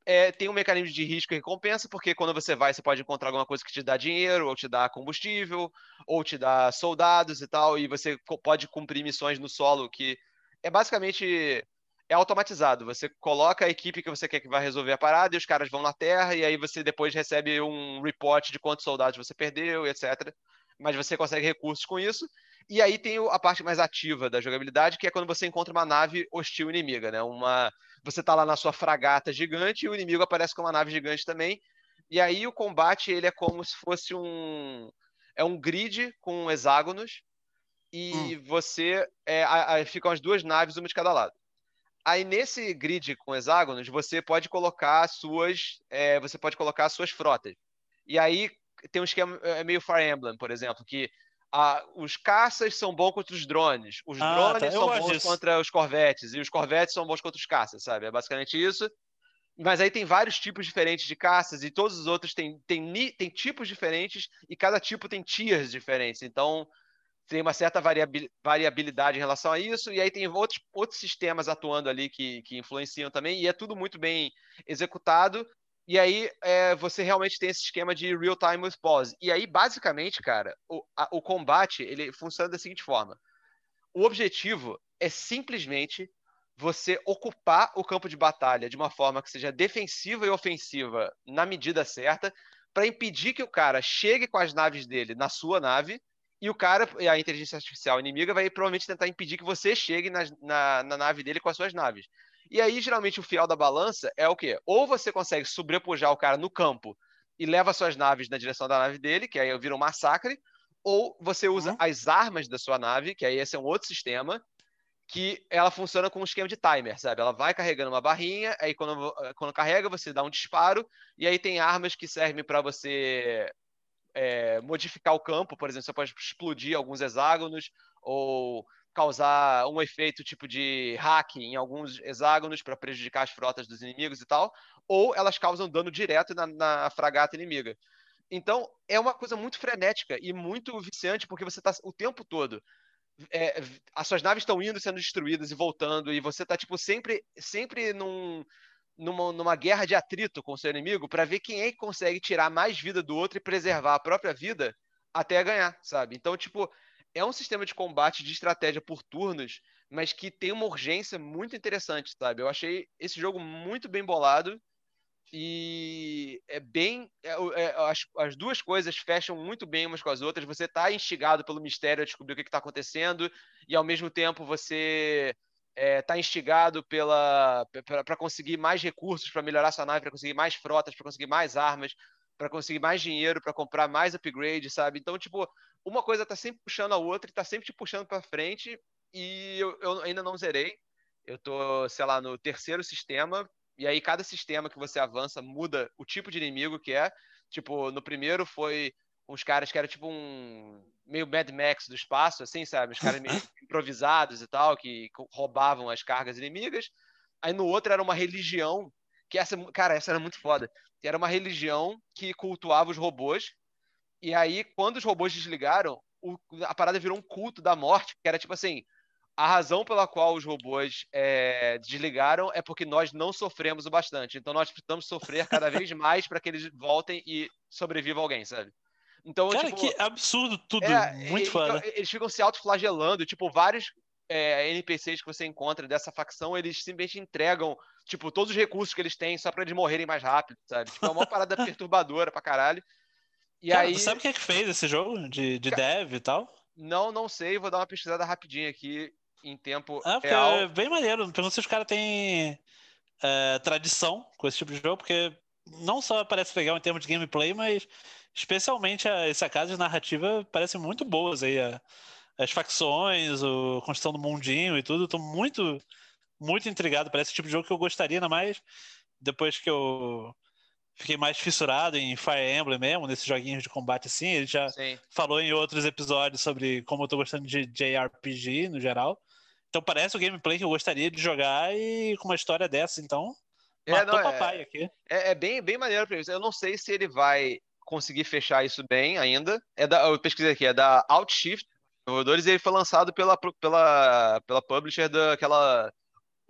é, tem um mecanismo de risco e recompensa, porque quando você vai, você pode encontrar alguma coisa que te dá dinheiro, ou te dá combustível, ou te dá soldados e tal, e você pode cumprir missões no solo que é basicamente é automatizado. Você coloca a equipe que você quer que vai resolver a parada e os caras vão na Terra e aí você depois recebe um report de quantos soldados você perdeu, etc. Mas você consegue recursos com isso. E aí tem a parte mais ativa da jogabilidade, que é quando você encontra uma nave hostil inimiga, né? Uma você tá lá na sua fragata gigante e o inimigo aparece com uma nave gigante também. E aí o combate ele é como se fosse um é um grid com hexágonos e você é, a- a- ficam as duas naves uma de cada lado. Aí nesse grid com hexágonos você pode colocar as suas é, você pode colocar as suas frotas. E aí tem um esquema é meio Fire Emblem, por exemplo, que ah, os caças são bons contra os drones, os Ah, drones tá. São bons contra os corvetes e os corvetes são bons contra os caças, sabe? É basicamente isso. Mas aí tem vários tipos diferentes de caças e todos os outros têm, têm, têm tipos diferentes e cada tipo tem tiers diferentes. Então tem uma certa variabil- variabilidade em relação a isso. E aí tem outros, outros sistemas atuando ali que, que influenciam também. E é tudo muito bem executado. E aí é, você realmente tem esse esquema de real time with pause. E aí, basicamente, cara, o, a- o combate ele funciona da seguinte forma: o objetivo é simplesmente você ocupar o campo de batalha de uma forma que seja defensiva e ofensiva na medida certa, para impedir que o cara chegue com as naves dele na sua nave e o cara, a inteligência artificial inimiga, vai provavelmente tentar impedir que você chegue nas- na, na nave dele com as suas naves. E aí, geralmente, o fiel da balança é o quê? Ou você consegue sobrepujar o cara no campo e leva suas naves na direção da nave dele, que aí vira um massacre, ou você usa Uhum. as armas da sua nave, que aí esse é um outro sistema, que ela funciona com um esquema de timer, sabe? Ela vai carregando uma barrinha, aí quando, quando carrega, você dá um disparo, e aí tem armas que servem para você é, modificar o campo, por exemplo, você pode explodir alguns hexágonos, ou causar um efeito tipo de hack em alguns hexágonos para prejudicar as frotas dos inimigos e tal, ou elas causam dano direto na, na fragata inimiga. Então, é uma coisa muito frenética e muito viciante, porque você está o tempo todo é, as suas naves estão indo sendo destruídas e voltando, e você tá, tipo, sempre, sempre num, numa, numa guerra de atrito com o seu inimigo para ver quem é que consegue tirar mais vida do outro e preservar a própria vida até ganhar, sabe? Então, tipo, é um sistema de combate de estratégia por turnos mas que tem uma urgência muito interessante, sabe? Eu achei esse jogo muito bem bolado e é bem. É, é, as, as, duas coisas fecham muito bem umas com as outras. Você está instigado pelo mistério a descobrir o que está acontecendo, e ao mesmo tempo você está é, tá instigado pela para conseguir mais recursos para melhorar sua nave, para conseguir mais frotas, para conseguir mais armas, para conseguir mais dinheiro, para comprar mais upgrade, sabe? Então, tipo, uma coisa está sempre puxando a outra e está sempre te puxando para frente. E eu, eu ainda não zerei. Eu tô, sei lá, no terceiro sistema e aí cada sistema que você avança muda o tipo de inimigo que é. Tipo, no primeiro foi uns caras que eram tipo um meio Mad Max do espaço, assim, sabe? Os caras meio improvisados e tal, que roubavam as cargas inimigas. Aí no outro era uma religião, que essa, cara, essa era muito foda. Era uma religião que cultuava os robôs. E aí, quando os robôs desligaram, o, a parada virou um culto da morte, que era tipo assim, a razão pela qual os robôs é, desligaram é porque nós não sofremos o bastante. Então nós precisamos sofrer cada vez mais para que eles voltem e sobreviva alguém, sabe? Então, Cara, tipo, que absurdo tudo. É, Muito e, foda. Então, eles ficam se autoflagelando. Tipo, vários é, NPCs que você encontra dessa facção, eles simplesmente entregam, tipo, todos os recursos que eles têm só para eles morrerem mais rápido, sabe? Tipo, é uma parada perturbadora pra caralho. E Cara, aí... sabe quem é que fez esse jogo de, de dev e tal? Não, não sei. Vou dar uma pesquisada rapidinho aqui em tempo ah, real. É bem maneiro. Pergunto se os caras têm é, tradição com esse tipo de jogo, porque não só parece legal em termos de gameplay, mas especialmente essa casa de narrativa parece muito boas aí. A, as facções, a construção do mundinho e tudo. Estou muito, muito intrigado. Parece o tipo de jogo que eu gostaria, ainda mais depois que eu fiquei mais fissurado em Fire Emblem mesmo, nesses joguinhos de combate assim. Ele já Sim. falou em outros episódios sobre como eu tô gostando de JRPG no geral. Então parece o gameplay que eu gostaria de jogar e com uma história dessa, então. É, matou não, papai é, aqui. É, é, bem, bem maneiro pra isso. Eu não sei se ele vai conseguir fechar isso bem ainda. É da, eu pesquisei aqui, é da Outshift Desenvolvedores e ele foi lançado pela, pela, pela publisher daquela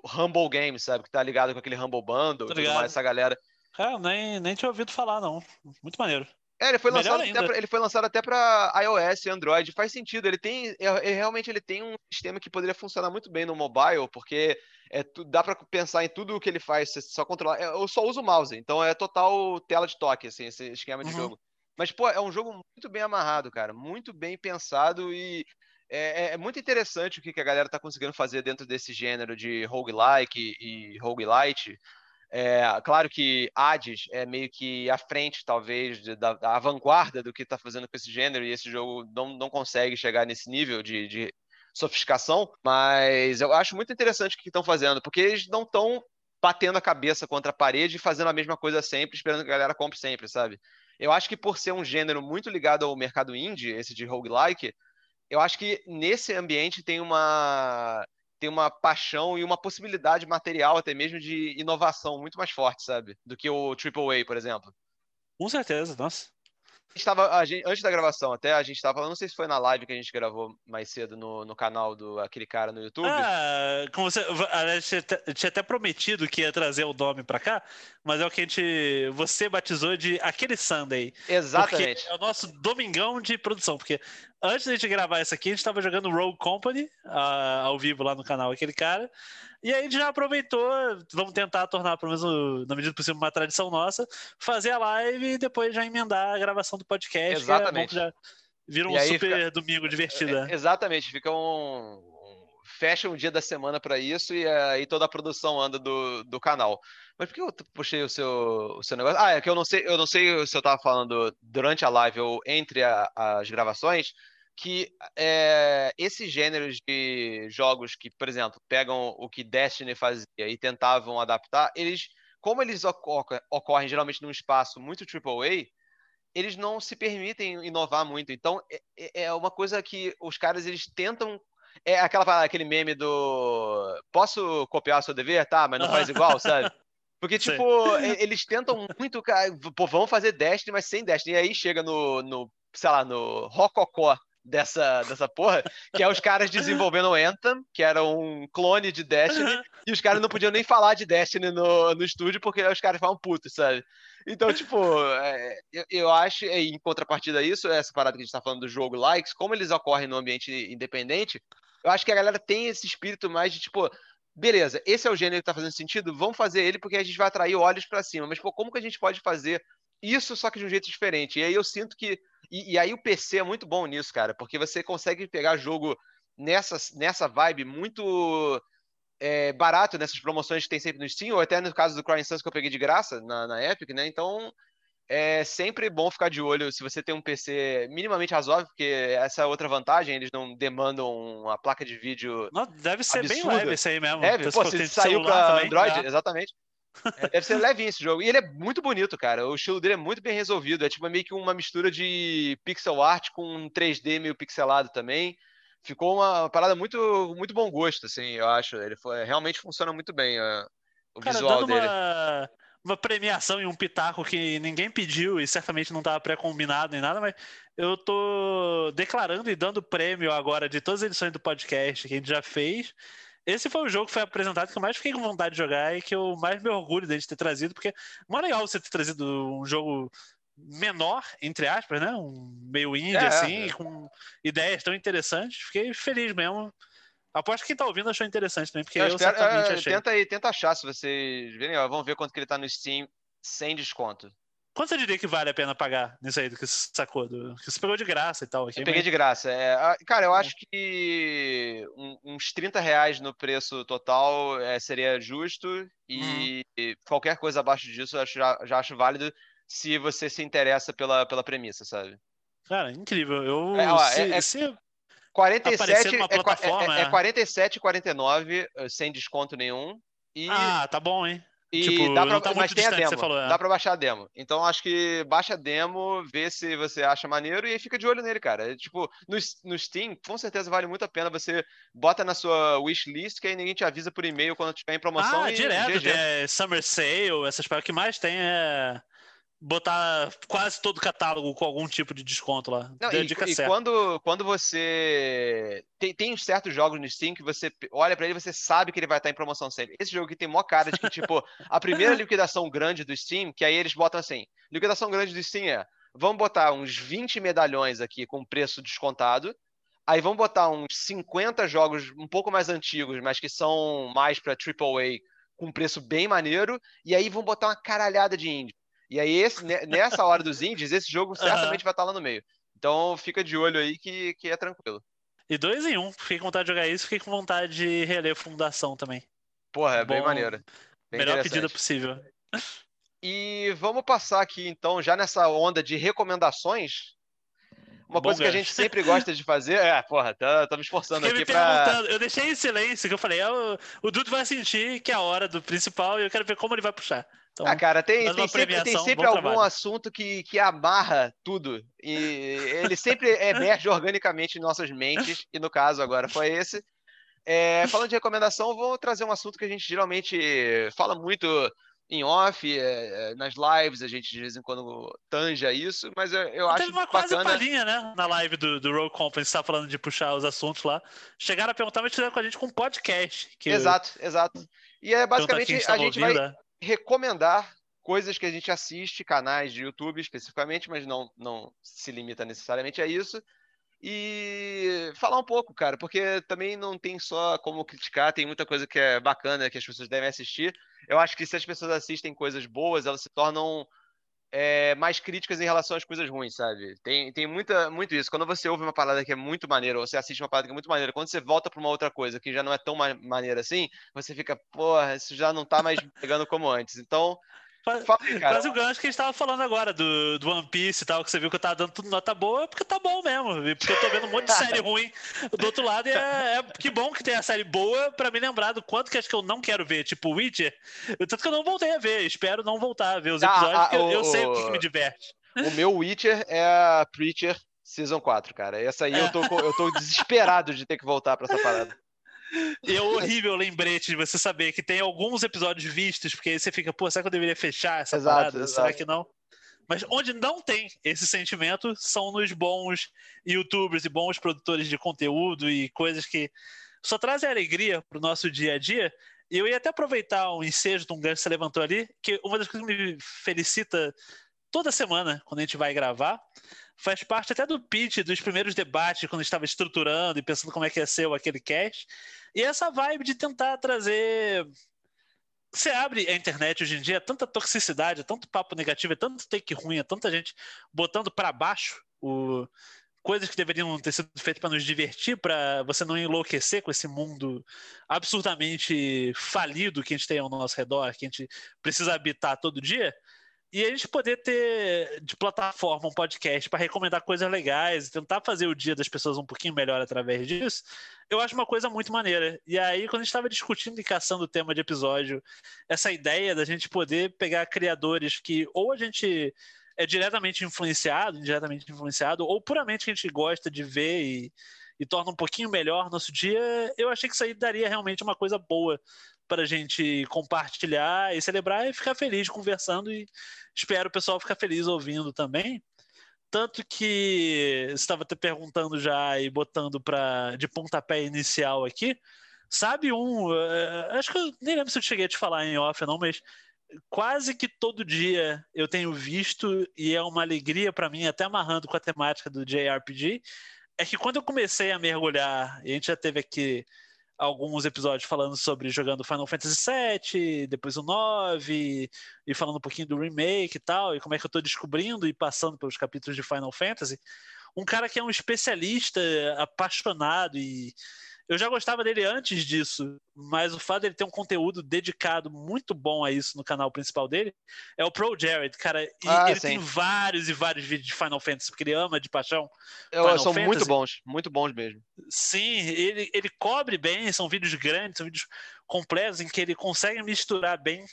Humble Games, sabe? Que tá ligado com aquele Humble Bundle e tudo mais, essa galera. É, nem, nem tinha ouvido falar, não. Muito maneiro. É, ele foi, lançado até pra, ele foi lançado até para iOS e Android. Faz sentido. Ele tem. É, realmente ele tem um sistema que poderia funcionar muito bem no mobile, porque é, dá para pensar em tudo o que ele faz, você só controlar. Eu só uso o mouse, então é total tela de toque, assim, esse esquema de uhum. jogo. Mas, pô, é um jogo muito bem amarrado, cara. Muito bem pensado e é, é, é muito interessante o que, a galera tá conseguindo fazer dentro desse gênero de roguelike e roguelite. É, claro que Hades é meio que à frente, talvez, de, da, da vanguarda do que está fazendo com esse gênero, e esse jogo não, não consegue chegar nesse nível de, de sofisticação, mas eu acho muito interessante o que estão fazendo, porque eles não estão batendo a cabeça contra a parede e fazendo a mesma coisa sempre, esperando que a galera compre sempre, sabe? Eu acho que por ser um gênero muito ligado ao mercado indie, esse de roguelike, eu acho que nesse ambiente tem uma tem uma paixão e uma possibilidade material até mesmo de inovação muito mais forte, sabe? Do que o AAA, por exemplo. Com certeza, nossa estava, a gente, antes da gravação até, a gente estava falando, não sei se foi na live que a gente gravou mais cedo no, no canal do aquele cara no YouTube. Ah, como você, a gente tinha até prometido que ia trazer o nome para cá, mas é o que a gente, você batizou de aquele Sunday. Exatamente. é o nosso domingão de produção, porque antes da gente gravar isso aqui, a gente estava jogando Rogue Company uh, ao vivo lá no canal, aquele cara. E aí a gente já aproveitou, vamos tentar tornar, pelo menos na medida do possível, uma tradição nossa, fazer a live e depois já emendar a gravação do podcast. Exatamente. Que é já vira um super fica... domingo divertido. É, né? exatamente, fica um. Fecha um dia da semana para isso e aí toda a produção anda do, do canal. Mas por que eu puxei o seu, o seu negócio? Ah, é que eu não sei, eu não sei se eu tava falando durante a live ou entre a, as gravações, que é, esses gêneros de jogos que, por exemplo, pegam o que Destiny fazia e tentavam adaptar, eles, como eles ocorrem, ocorrem geralmente num espaço muito AAA, eles não se permitem inovar muito. Então, é, é, é uma coisa que os caras eles tentam é aquela aquele meme do posso copiar seu dever, tá, mas não faz igual, sabe? Porque, tipo, Sim. eles tentam muito, pô, vamos fazer Destiny, mas sem Destiny. E aí chega no, no sei lá, no Rococó dessa, dessa porra, que é os caras desenvolvendo o Anthem, que era um clone de Destiny, e os caras não podiam nem falar de Destiny no, no estúdio porque os caras falam putos, sabe? Então, tipo, é, eu, eu, acho, em contrapartida a isso, essa parada que a gente tá falando do jogo likes, como eles ocorrem no ambiente independente, Eu acho que a galera tem esse espírito mais de tipo, beleza, esse é o gênero que tá fazendo sentido, vamos fazer ele porque a gente vai atrair olhos para cima. Mas, pô, como que a gente pode fazer isso só que de um jeito diferente? E aí eu sinto que. E, e aí o PC é muito bom nisso, cara, porque você consegue pegar jogo nessa, nessa vibe muito. É, barato nessas promoções que tem sempre no Steam, ou até no caso do Crying Suns que eu peguei de graça na, na Epic, né? Então, é sempre bom ficar de olho se você tem um PC minimamente razoável, porque essa é outra vantagem, eles não demandam uma placa de vídeo. Não, deve ser absurda. bem leve esse aí mesmo. Deve, pô, se saiu para Android, exatamente. É, deve ser levinho esse jogo. E ele é muito bonito, cara. O estilo dele é muito bem resolvido. É tipo meio que uma mistura de pixel art com um 3D meio pixelado também. Ficou uma parada muito, muito bom gosto, assim, eu acho. Ele foi, realmente funciona muito bem uh, o cara, visual dele. Uma uma premiação e um pitaco que ninguém pediu e certamente não estava pré-combinado nem nada, mas eu tô declarando e dando prêmio agora de todas as edições do podcast que a gente já fez. Esse foi o jogo que foi apresentado que eu mais fiquei com vontade de jogar e que eu mais me orgulho de ter trazido, porque é legal você ter trazido um jogo menor, entre aspas, né? Um meio indie, é, assim, é. com ideias tão interessantes. Fiquei feliz mesmo. Aposto que quem tá ouvindo achou interessante também, porque eu, eu espero, certamente é, achei. Tenta, aí, tenta achar, se vocês verem, ó, vamos ver quanto que ele tá no Steam sem desconto. Quanto você diria que vale a pena pagar nisso aí do que você sacou? Do, que você pegou de graça e tal? Aqui, eu peguei de graça. É, cara, eu acho que uns 30 reais no preço total é, seria justo e hum. qualquer coisa abaixo disso eu acho, já, já acho válido se você se interessa pela, pela premissa, sabe? Cara, incrível. Eu, é, ó, se, é, se 47 é, é, é 47 49 eh, sem desconto nenhum. E, ah, tá bom, hein? E tipo, dá pra, tá mas tem a demo. Falou, é. Dá pra baixar a demo. Então acho que baixa a demo, vê se você acha maneiro e aí fica de olho nele, cara. Tipo, no, no Steam, com certeza vale muito a pena. Você bota na sua wishlist, que aí ninguém te avisa por e-mail quando tiver em promoção. Ah, direto. É Summer Sale, essas paradas que mais tem é botar quase todo o catálogo com algum tipo de desconto lá. Não, e, e quando, quando você. Tem, tem certos jogos no Steam que você olha para ele e você sabe que ele vai estar em promoção sempre. Esse jogo aqui tem mó cara de que, tipo, a primeira liquidação grande do Steam, que aí eles botam assim: liquidação grande do Steam é. Vamos botar uns 20 medalhões aqui com preço descontado. Aí vamos botar uns 50 jogos um pouco mais antigos, mas que são mais para AAA, com preço bem maneiro. E aí vão botar uma caralhada de indie. E aí, esse, nessa hora dos indies, esse jogo certamente uhum. vai estar lá no meio. Então fica de olho aí que, que é tranquilo. E dois em um. Fiquei com vontade de jogar isso, fiquei com vontade de reler Fundação também. Porra, é Bom, bem maneiro. Bem melhor pedida possível. E vamos passar aqui, então, já nessa onda de recomendações. Uma Bom coisa gancho. que a gente sempre gosta de fazer. É, porra, tá, tô me esforçando Fiquei aqui me pra. Eu deixei em silêncio, que eu falei, é, o, o Dudu vai sentir que é a hora do principal e eu quero ver como ele vai puxar. Então, ah, cara, tem, tem sempre, tem sempre algum trabalho. assunto que, que amarra tudo. E ele sempre emerge organicamente em nossas mentes, e no caso agora foi esse. É, falando de recomendação, vou trazer um assunto que a gente geralmente fala muito em off, é, é nas lives, a gente de vez em quando tanja isso, mas eu, eu acho Teve uma quase bacana... palhinha, né? Na live do, do Roll Company, você tá falando de puxar os assuntos lá. Chegaram a perguntar, mas fizeram com a gente com um podcast. exato, exato. E é basicamente a gente ouvindo, vai... Né? Recomendar coisas que a gente assiste, canais de YouTube especificamente, mas não, não se limita necessariamente a isso. E falar um pouco, cara, porque também não tem só como criticar, tem muita coisa que é bacana que as pessoas devem assistir. Eu acho que se as pessoas assistem coisas boas, elas se tornam é, mais críticas em relação às coisas ruins, sabe? Tem, tem muita, muito isso. Quando você ouve uma parada que é muito maneira, ou você assiste uma parada que é muito maneira, quando você volta para uma outra coisa que já não é tão maneira assim, você fica, porra, isso já não tá mais pegando como antes. Então, Faz o gancho que a gente tava falando agora do, do One Piece e tal, que você viu que eu tava dando tudo nota boa, porque tá bom mesmo. Porque eu tô vendo um monte de série ruim do outro lado e é, é, que bom que tem a série boa pra me lembrar do quanto que acho que eu não quero ver, tipo Witcher. Tanto que eu não voltei a ver, espero não voltar a ver os ah, episódios, ah, porque o, eu, eu sei o que, que, me diverte. O meu Witcher é a Preacher Season 4, cara. Essa aí eu tô, eu tô desesperado de ter que voltar pra essa parada. E é horrível o lembrete de você saber que tem alguns episódios vistos, porque aí você fica, pô, será que eu deveria fechar essa exato, parada? Exato. Será que não? Mas onde não tem esse sentimento são nos bons youtubers e bons produtores de conteúdo e coisas que só trazem alegria pro nosso dia a dia. E eu ia até aproveitar um ensejo de um gancho que você levantou ali, que uma das coisas que me felicita toda semana quando a gente vai gravar faz parte até do pitch dos primeiros debates, quando estava estruturando e pensando como é que ia ser aquele cast. E essa vibe de tentar trazer. Você abre a internet hoje em dia, tanta toxicidade, é tanto papo negativo, é tanto take ruim, é tanta gente botando para baixo o coisas que deveriam ter sido feitas para nos divertir, para você não enlouquecer com esse mundo absurdamente falido que a gente tem ao nosso redor, que a gente precisa habitar todo dia. E a gente poder ter de plataforma um podcast para recomendar coisas legais e tentar fazer o dia das pessoas um pouquinho melhor através disso, eu acho uma coisa muito maneira. E aí, quando a gente estava discutindo e caçando o tema de episódio, essa ideia da gente poder pegar criadores que ou a gente é diretamente influenciado, indiretamente influenciado, ou puramente que a gente gosta de ver e, e torna um pouquinho melhor nosso dia, eu achei que isso aí daria realmente uma coisa boa para a gente compartilhar e celebrar e ficar feliz conversando e espero o pessoal ficar feliz ouvindo também. Tanto que estava te perguntando já e botando para de pontapé inicial aqui. Sabe um. Uh, acho que eu nem lembro se eu cheguei a te falar em off, não, mas quase que todo dia eu tenho visto e é uma alegria para mim, até amarrando com a temática do JRPG, é que quando eu comecei a mergulhar, e a gente já teve aqui alguns episódios falando sobre jogando Final Fantasy VII, depois o 9, e falando um pouquinho do remake e tal, e como é que eu estou descobrindo e passando pelos capítulos de Final Fantasy. Um cara que é um especialista, apaixonado e eu já gostava dele antes disso, mas o fato dele ter um conteúdo dedicado muito bom a isso no canal principal dele é o Pro Jared, cara. E ah, ele sim. tem vários e vários vídeos de Final Fantasy, porque ele ama de paixão. Eu, são Fantasy. muito bons, muito bons mesmo. Sim, ele, ele cobre bem, são vídeos grandes, são vídeos completos em que ele consegue misturar bem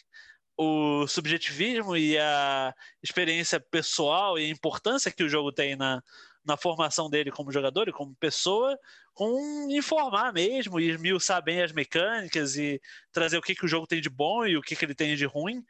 o subjetivismo e a experiência pessoal e a importância que o jogo tem na, na formação dele como jogador e como pessoa, com informar mesmo e esmiuçar bem as mecânicas e trazer o que, que o jogo tem de bom e o que, que ele tem de ruim.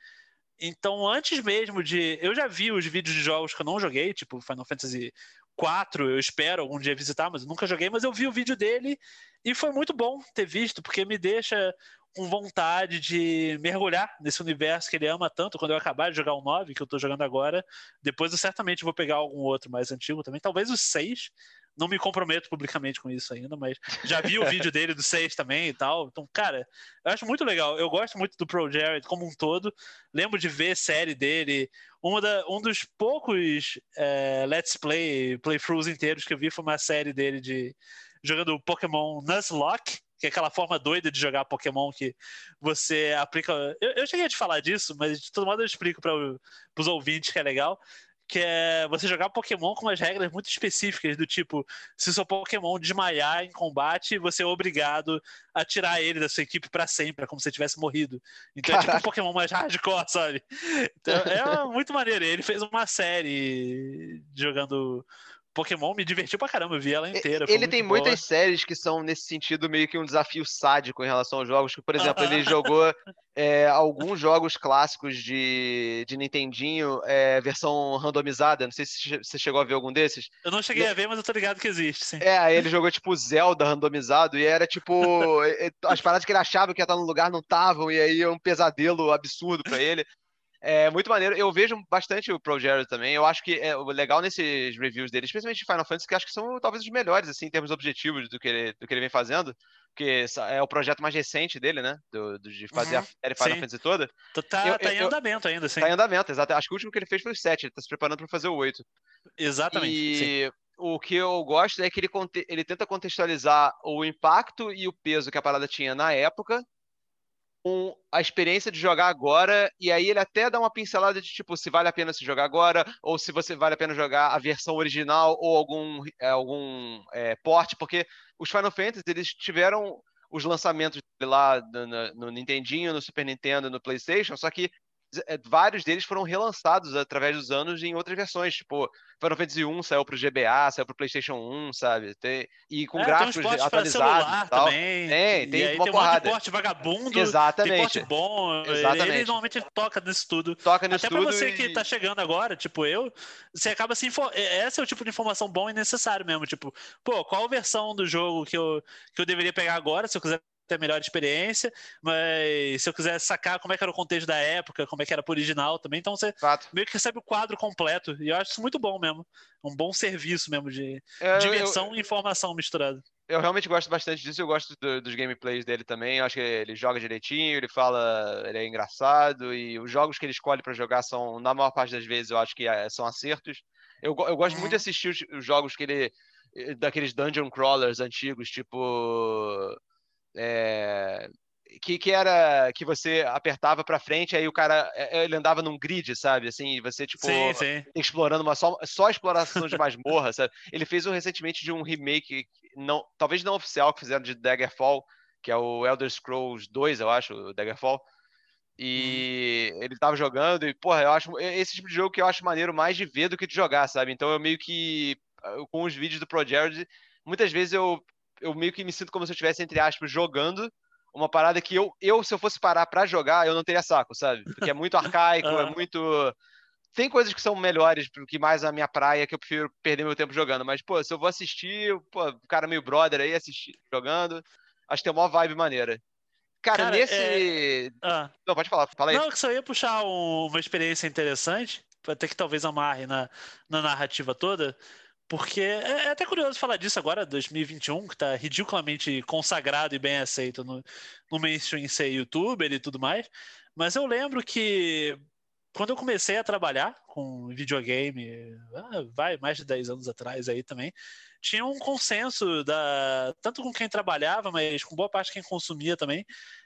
Então, antes mesmo de. Eu já vi os vídeos de jogos que eu não joguei, tipo Final Fantasy 4, eu espero algum dia visitar, mas eu nunca joguei, mas eu vi o vídeo dele e foi muito bom ter visto, porque me deixa com vontade de mergulhar nesse universo que ele ama tanto. Quando eu acabar de jogar o 9, que eu tô jogando agora, depois eu certamente vou pegar algum outro mais antigo também, talvez o 6. Não me comprometo publicamente com isso ainda, mas já vi o vídeo dele do 6 também e tal. Então, cara, eu acho muito legal. Eu gosto muito do Pro Jared como um todo. Lembro de ver série dele. Uma da, um dos poucos é, Let's Play, playthroughs inteiros que eu vi foi uma série dele de jogando Pokémon Nuzlocke que é aquela forma doida de jogar Pokémon que você aplica. Eu, eu cheguei a te falar disso, mas de todo modo eu explico para os ouvintes que é legal. Que é você jogar Pokémon com umas regras muito específicas, do tipo, se seu Pokémon desmaiar em combate, você é obrigado a tirar ele da sua equipe para sempre, é como se tivesse morrido. Então Caraca. é tipo um Pokémon mais hardcore, sabe? Então, é muito maneiro. Ele fez uma série jogando Pokémon me divertiu pra caramba, eu vi ela inteira. Ele tem boa. muitas séries que são, nesse sentido, meio que um desafio sádico em relação aos jogos. Que, por exemplo, ele jogou é, alguns jogos clássicos de, de Nintendinho, é, versão randomizada. Não sei se você chegou a ver algum desses. Eu não cheguei e... a ver, mas eu tô ligado que existe, sim. É, aí ele jogou tipo Zelda randomizado e era tipo. as paradas que ele achava que ia estar no lugar não estavam, e aí é um pesadelo absurdo para ele. É muito maneiro. Eu vejo bastante o Pro Jared também. Eu acho que é o legal nesses reviews dele, especialmente de Final Fantasy, que acho que são talvez os melhores, assim, em termos objetivos do que ele, do que ele vem fazendo. Porque é o projeto mais recente dele, né? Do, do de fazer uhum, a série Final sim. Fantasy toda. Tá, eu, tá em eu, andamento ainda, sim. Tá em andamento, exato. Acho que o último que ele fez foi o 7, ele tá se preparando para fazer o 8. Exatamente. E sim. o que eu gosto é que ele, ele tenta contextualizar o impacto e o peso que a parada tinha na época com a experiência de jogar agora, e aí ele até dá uma pincelada de tipo se vale a pena se jogar agora, ou se você vale a pena jogar a versão original ou algum, é, algum é, porte, porque os Final Fantasy eles tiveram os lançamentos lá no, no, no Nintendinho, no Super Nintendo, no PlayStation, só que vários deles foram relançados através dos anos em outras versões. Tipo, Final Fantasy 1 saiu pro GBA, saiu pro PlayStation 1, sabe? Tem, e com é, gráficos tem atualizados. Tal. Também. Tem, tem e aí uma tem porrada. Um porte vagabundo. Exatamente. Tem porte bom. Exatamente. Ele, normalmente toca nisso tudo. Toca nisso Até tudo. Até pra você e... que tá chegando agora, tipo eu, você acaba se informando. Esse é o tipo de informação bom e necessário mesmo. Tipo, pô, qual versão do jogo que eu, que eu deveria pegar agora, se eu quiser ter a melhor experiência, mas se eu quiser sacar como é que era o contexto da época, como é que era pro original também, então você Fato. meio que recebe o quadro completo. E eu acho isso muito bom mesmo. Um bom serviço mesmo de é, diversão eu, e informação misturada. Eu realmente gosto bastante disso, eu gosto do, dos gameplays dele também. Eu acho que ele joga direitinho, ele fala, ele é engraçado, e os jogos que ele escolhe para jogar são, na maior parte das vezes, eu acho que é, são acertos. Eu, eu gosto uhum. muito de assistir os, os jogos que ele daqueles dungeon crawlers antigos, tipo. É, que, que era que você apertava para frente, aí o cara é, é, ele andava num grid, sabe? Assim, você tipo sim, sim. explorando uma só, só exploração de masmorra, sabe? Ele fez um recentemente de um remake não, talvez não oficial que fizeram de Daggerfall, que é o Elder Scrolls 2, eu acho, o Daggerfall. E hum. ele tava jogando e, porra, eu acho esse tipo de jogo que eu acho maneiro mais de ver do que de jogar, sabe? Então eu meio que com os vídeos do ProJared, muitas vezes eu, eu meio que me sinto como se eu estivesse, entre aspas, jogando uma parada que eu, eu se eu fosse parar para jogar, eu não teria saco, sabe? Porque é muito arcaico, é muito. Tem coisas que são melhores, que mais a minha praia, que eu prefiro perder meu tempo jogando. Mas, pô, se eu vou assistir, pô, o cara meio brother aí assistir, jogando, acho que tem uma vibe maneira. Cara, cara nesse. É... Ah. Não, pode falar, fala aí. Não, que só ia puxar um, uma experiência interessante, até que talvez amarre na, na narrativa toda. Porque é, é até curioso falar disso agora, 2021, que está ridiculamente consagrado e bem aceito no, no mainstream ser youtuber e tudo mais. Mas eu lembro que quando eu comecei a trabalhar com videogame, ah, vai, mais de 10 anos atrás aí também, tinha um consenso, da, tanto com quem trabalhava, mas com boa parte quem consumia também,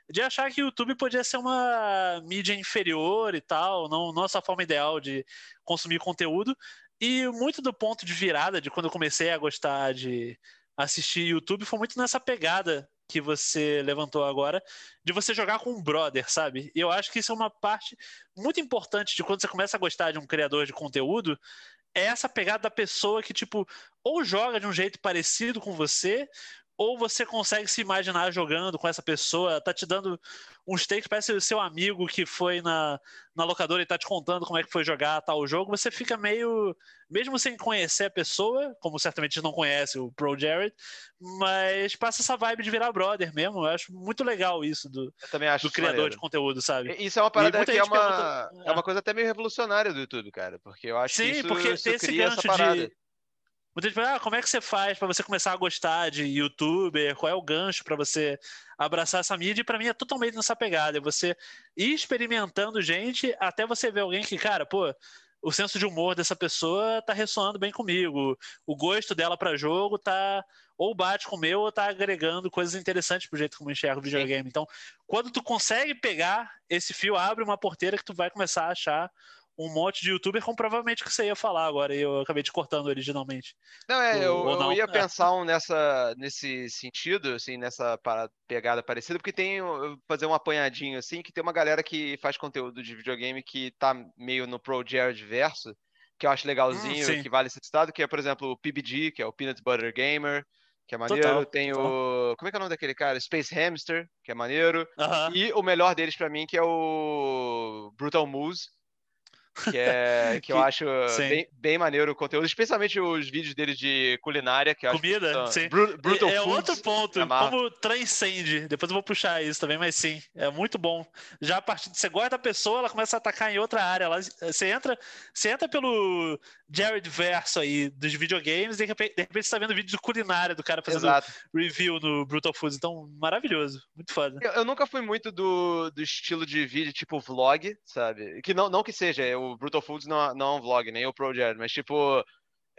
de achar que o YouTube podia ser uma mídia inferior e tal, não nossa forma ideal de consumir conteúdo, e muito do ponto de virada de quando eu comecei a gostar de assistir YouTube foi muito nessa pegada que você levantou agora, de você jogar com um brother, sabe? E eu acho que isso é uma parte muito importante de quando você começa a gostar de um criador de conteúdo, é essa pegada da pessoa que, tipo, ou joga de um jeito parecido com você, ou você consegue se imaginar jogando com essa pessoa, tá te dando uns takes, parece o seu amigo que foi na, na locadora e tá te contando como é que foi jogar tal jogo, você fica meio, mesmo sem conhecer a pessoa, como certamente não conhece o Pro Jared, mas passa essa vibe de virar brother mesmo, eu acho muito legal isso do, do criador maneiro. de conteúdo, sabe? Isso é uma parada que é uma, pergunta... é uma coisa até meio revolucionária do YouTube, cara, porque eu acho Sim, que isso, porque isso tem esse gancho de Muita gente fala, ah, como é que você faz para você começar a gostar de youtuber? Qual é o gancho para você abraçar essa mídia? E para mim é totalmente nessa pegada. É você ir experimentando gente até você ver alguém que, cara, pô, o senso de humor dessa pessoa tá ressoando bem comigo. O gosto dela para jogo tá ou bate com o meu ou tá agregando coisas interessantes pro jeito como eu enxergo o videogame. Então, quando tu consegue pegar esse fio, abre uma porteira que tu vai começar a achar um monte de youtuber com provavelmente que você ia falar agora e eu acabei te cortando originalmente. Não, é, eu, não. eu ia é. pensar um nessa, nesse sentido, assim, nessa pegada parecida, porque tem, fazer um apanhadinho, assim, que tem uma galera que faz conteúdo de videogame que tá meio no Pro Jared verso, que eu acho legalzinho, hum, que vale ser citado, que é, por exemplo, o PBG, que é o Peanut Butter Gamer, que é maneiro. Total, tem total. o. Como é que é o nome daquele cara? Space Hamster, que é maneiro. Uh -huh. E o melhor deles para mim, que é o Brutal Moose, que, é, que eu acho bem, bem, maneiro o conteúdo, especialmente os vídeos dele de culinária. Que Comida, são, sim. brutal é, é outro ponto, como transcende. Depois eu vou puxar isso também, mas sim, é muito bom. Já a partir de você gosta da pessoa, ela começa a atacar em outra área. Ela, você, entra, você entra pelo Jared Verso aí dos videogames, de repente, de repente você tá vendo vídeo de culinária do cara fazendo Exato. review no Brutal Foods. Então, maravilhoso, muito foda. Eu, eu, nunca fui muito do, do estilo de vídeo tipo vlog, sabe? Que não, não que seja, o Brutal Foods não, não é um vlog, nem o Project, mas tipo.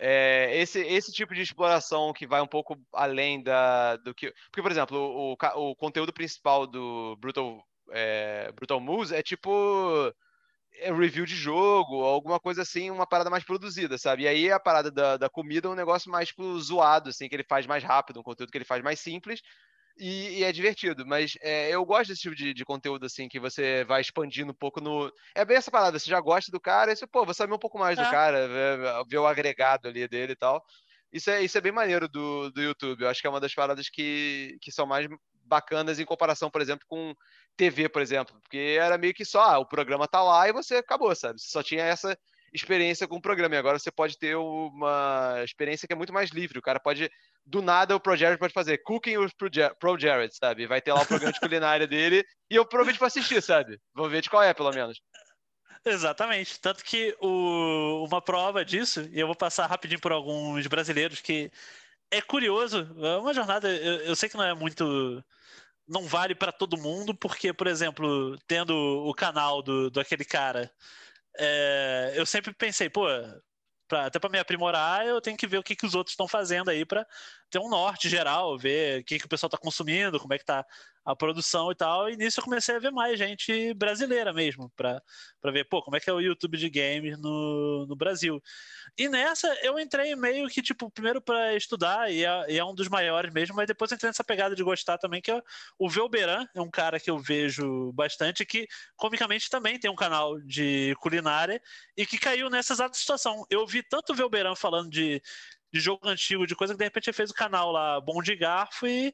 É, esse, esse tipo de exploração que vai um pouco além da, do que. Porque, por exemplo, o, o, o conteúdo principal do Brutal, é, Brutal Moves é tipo é review de jogo, alguma coisa assim, uma parada mais produzida, sabe? E aí a parada da, da comida é um negócio mais tipo, zoado, assim, que ele faz mais rápido, um conteúdo que ele faz mais simples, e, e, é divertido, mas é, eu gosto desse tipo de, de, conteúdo, assim, que você vai expandindo um pouco no. É bem essa parada, você já gosta do cara, e você, pô, vou saber um pouco mais é. do cara, ver, ver, o agregado ali dele e tal. Isso é, isso é bem maneiro do, do YouTube. Eu acho que é uma das paradas que, que são mais bacanas em comparação, por exemplo, com TV, por exemplo. Porque era meio que só, ah, o programa tá lá e você acabou, sabe? Você só tinha essa, experiência com o programa. E agora você pode ter uma experiência que é muito mais livre. O cara pode, do nada, o Pro Jared pode fazer Cooking with Pro Jared, sabe? Vai ter lá o programa de culinária dele e eu provavelmente vou assistir, sabe? Vou ver de qual é, pelo menos. Exatamente. Tanto que o, uma prova disso, e eu vou passar rapidinho por alguns brasileiros que é curioso, é uma jornada, eu, eu sei que não é muito. Não vale para todo mundo, porque, por exemplo, tendo o canal do, do aquele cara, é, eu sempre pensei, pô, pra, até para me aprimorar, eu tenho que ver o que, que os outros estão fazendo aí para ter um norte geral, ver o que, que o pessoal está consumindo, como é que tá a produção e tal. E nisso eu comecei a ver mais gente brasileira mesmo, para ver, pô, como é que é o YouTube de games no, no Brasil. E nessa eu entrei meio que, tipo, primeiro para estudar, e é, e é, um dos maiores mesmo, mas depois entrei nessa pegada de gostar também, que é o Velberan, é um cara que eu vejo bastante, que comicamente também tem um canal de culinária, e que caiu nessa exata situação. Eu vi tanto o Velberan falando de de jogo antigo, de coisa que de repente ele fez o canal lá, Bom de Garfo, e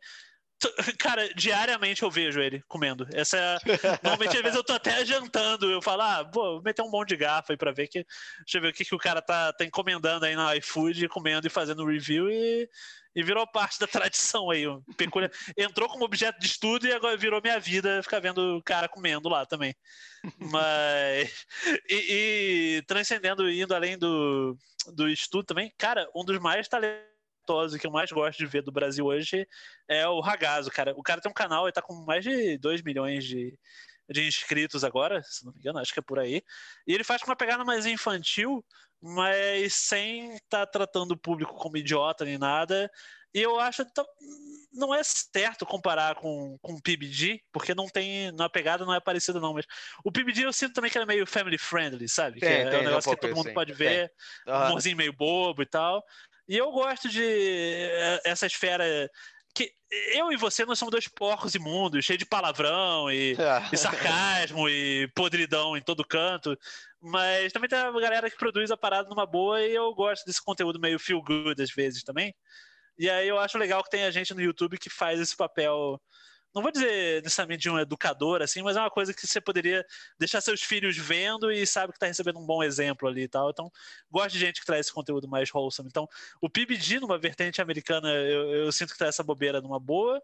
Cara, diariamente eu vejo ele comendo. Essa é... Normalmente, às vezes, eu tô até jantando. Eu falo, ah, vou meter um monte de garfo aí pra ver que. Deixa eu ver o que, que o cara tá, tá encomendando aí no iFood, comendo e fazendo review e, e virou parte da tradição aí. Peculiar... Entrou como objeto de estudo e agora virou minha vida ficar vendo o cara comendo lá também. Mas. E, e transcendendo, indo além do, do estudo também, cara, um dos mais talentos que eu mais gosto de ver do Brasil hoje é o Ragazo, cara. O cara tem um canal, ele tá com mais de 2 milhões de, de inscritos agora, se não me engano, acho que é por aí. E ele faz com uma pegada mais infantil, mas sem estar tá tratando o público como idiota nem nada. E eu acho que não é certo comparar com, com o PBG, porque não tem. Na pegada não é parecida, não. Mas o PBG eu sinto também que ele é meio family friendly, sabe? Tem, que é, tem, um negócio que todo mundo pode ver, tem. um humorzinho meio bobo e tal. E eu gosto de eh, essa esfera que eu e você nós somos dois porcos imundos, cheios de palavrão e, é. e, sarcasmo e podridão em todo canto. Mas também tem a galera que produz a parada numa boa e eu gosto desse conteúdo meio feel good às vezes também. E aí eu acho legal que tem a gente no YouTube que faz esse papel não vou dizer necessariamente de um educador, assim, mas é uma coisa que você poderia deixar seus filhos vendo e sabe que está recebendo um bom exemplo ali e tal. Então, gosto de gente que traz esse conteúdo mais wholesome. Então, o PBG numa vertente americana, eu, eu sinto que traz essa bobeira numa boa,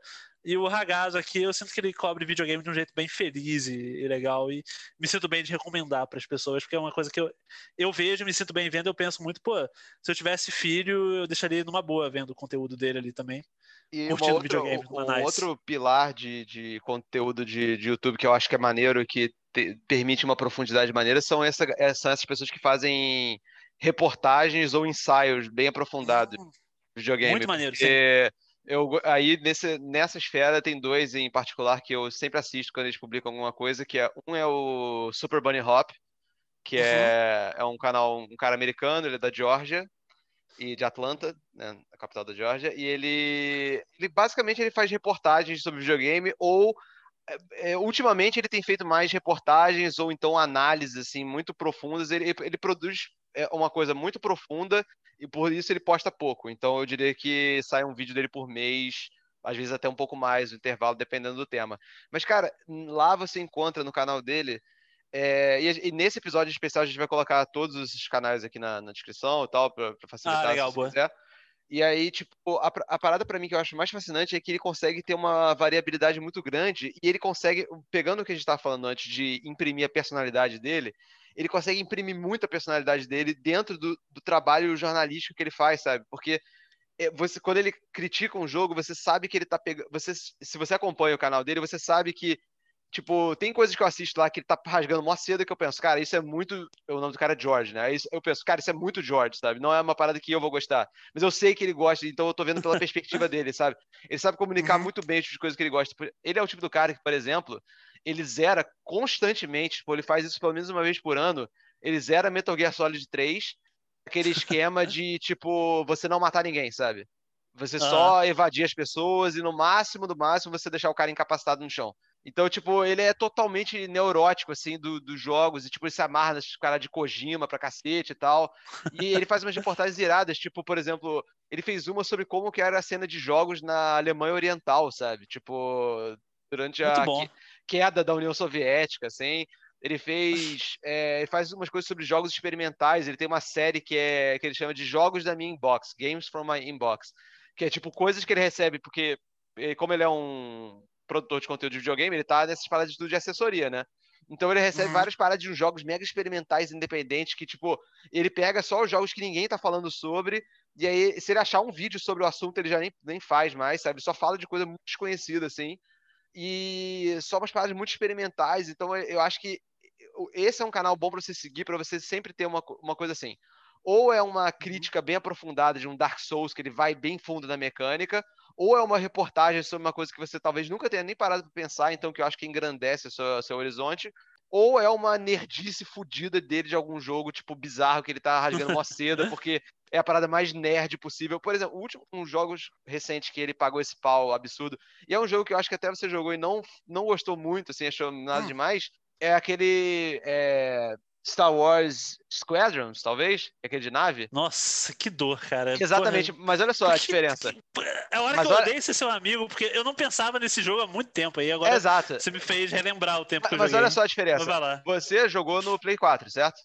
e o Ragazzo aqui, eu sinto que ele cobre videogame de um jeito bem feliz e, e legal. E me sinto bem de recomendar para as pessoas, porque é uma coisa que eu, eu vejo, me sinto bem vendo. Eu penso muito, pô, se eu tivesse filho, eu deixaria ele numa boa vendo o conteúdo dele ali também. E curtindo outra, videogame. Um, um outro pilar de, de conteúdo de, de YouTube que eu acho que é maneiro, que te, permite uma profundidade maneira, são, essa, é, são essas pessoas que fazem reportagens ou ensaios bem aprofundados hum, de videogame. Muito maneiro, sim eu, aí nesse, nessa esfera tem dois em particular que eu sempre assisto quando eles publicam alguma coisa, que é um é o Super Bunny Hop, que uhum. é, é um canal, um cara americano, ele é da Georgia e de Atlanta, né, a capital da Georgia, e ele, ele basicamente ele faz reportagens sobre videogame ou é, é ultimamente ele tem feito mais reportagens ou então análises assim muito profundas. Ele, ele produz é, uma coisa muito profunda e por isso ele posta pouco. Então eu diria que sai um vídeo dele por mês, às vezes até um pouco mais, o intervalo, dependendo do tema. Mas, cara, lá você encontra no canal dele. É, e, e, nesse episódio especial a gente vai colocar todos os canais aqui na, na descrição e tal, para facilitar. Ah, legal, se boa. quiser. E aí, tipo, a, a parada para mim que eu acho mais fascinante é que ele consegue ter uma variabilidade muito grande e ele consegue, pegando o que a gente estava falando antes de imprimir a personalidade dele, ele consegue imprimir muita personalidade dele dentro do, do trabalho jornalístico que ele faz, sabe? Porque é, você, quando ele critica um jogo, você sabe que ele tá pegando. Você, se você acompanha o canal dele, você sabe que. Tipo, tem coisas que eu assisto lá que ele tá rasgando mó cedo que eu penso, cara, isso é muito. O nome do cara é George, né? Eu penso, cara, isso é muito George, sabe? Não é uma parada que eu vou gostar. Mas eu sei que ele gosta, então eu tô vendo pela perspectiva dele, sabe? Ele sabe comunicar uhum. muito bem as coisas que ele gosta. Ele é o tipo do cara que, por exemplo, ele zera constantemente, tipo, ele faz isso pelo menos uma vez por ano, ele zera Metal Gear Solid 3, aquele esquema de, tipo, você não matar ninguém, sabe? Você só evadir as pessoas e no máximo, do máximo, você deixar o cara incapacitado no chão. Então, tipo, ele é totalmente neurótico, assim, do, dos jogos, e, tipo, ele se amarra nas caras de Kojima pra cacete e tal. E ele faz umas reportagens iradas, tipo, por exemplo, ele fez uma sobre como que era a cena de jogos na Alemanha Oriental, sabe? Tipo, durante a, queda da União Soviética, assim. Ele fez. É, ele faz umas coisas sobre jogos experimentais. Ele tem uma série que, é, que ele chama de Jogos da Minha Inbox, Games from My Inbox. Que é tipo coisas que ele recebe, porque, como ele é um produtor de conteúdo de videogame, ele tá nessas paradas de tudo de assessoria, né? Então ele recebe uhum. várias paradas de jogos mega experimentais independentes que, tipo, ele pega só os jogos que ninguém tá falando sobre, e aí, se ele achar um vídeo sobre o assunto, ele já nem, nem faz mais, sabe? Só fala de coisa muito desconhecida, assim. E só umas paradas muito experimentais. Então eu acho que esse é um canal bom para você seguir, para você sempre ter uma, uma coisa assim. Ou é uma uhum. crítica bem aprofundada de um Dark Souls, que ele vai bem fundo na mecânica, ou é uma reportagem sobre uma coisa que você talvez nunca tenha nem parado para pensar, então que eu acho que engrandece o seu, seu horizonte, ou é uma nerdice fodida dele de algum jogo, tipo, bizarro, que ele tá rasgando uma seda, porque é a parada mais nerd possível. Por exemplo, o último um jogos recentes que ele pagou esse pau absurdo, e é um jogo que eu acho que até você jogou e não, não gostou muito, assim, achou nada hum. demais, é aquele é, Star Wars Squadrons, talvez? É aquele de nave? Nossa, que dor, cara. Exatamente, Porra. mas olha só a diferença. É a hora mas que eu olha... odeio ser seu amigo, porque eu não pensava nesse jogo há muito tempo aí. Agora Exato. você me fez relembrar o tempo mas, que eu mas joguei. Mas olha só a diferença. Você jogou no Play 4, certo?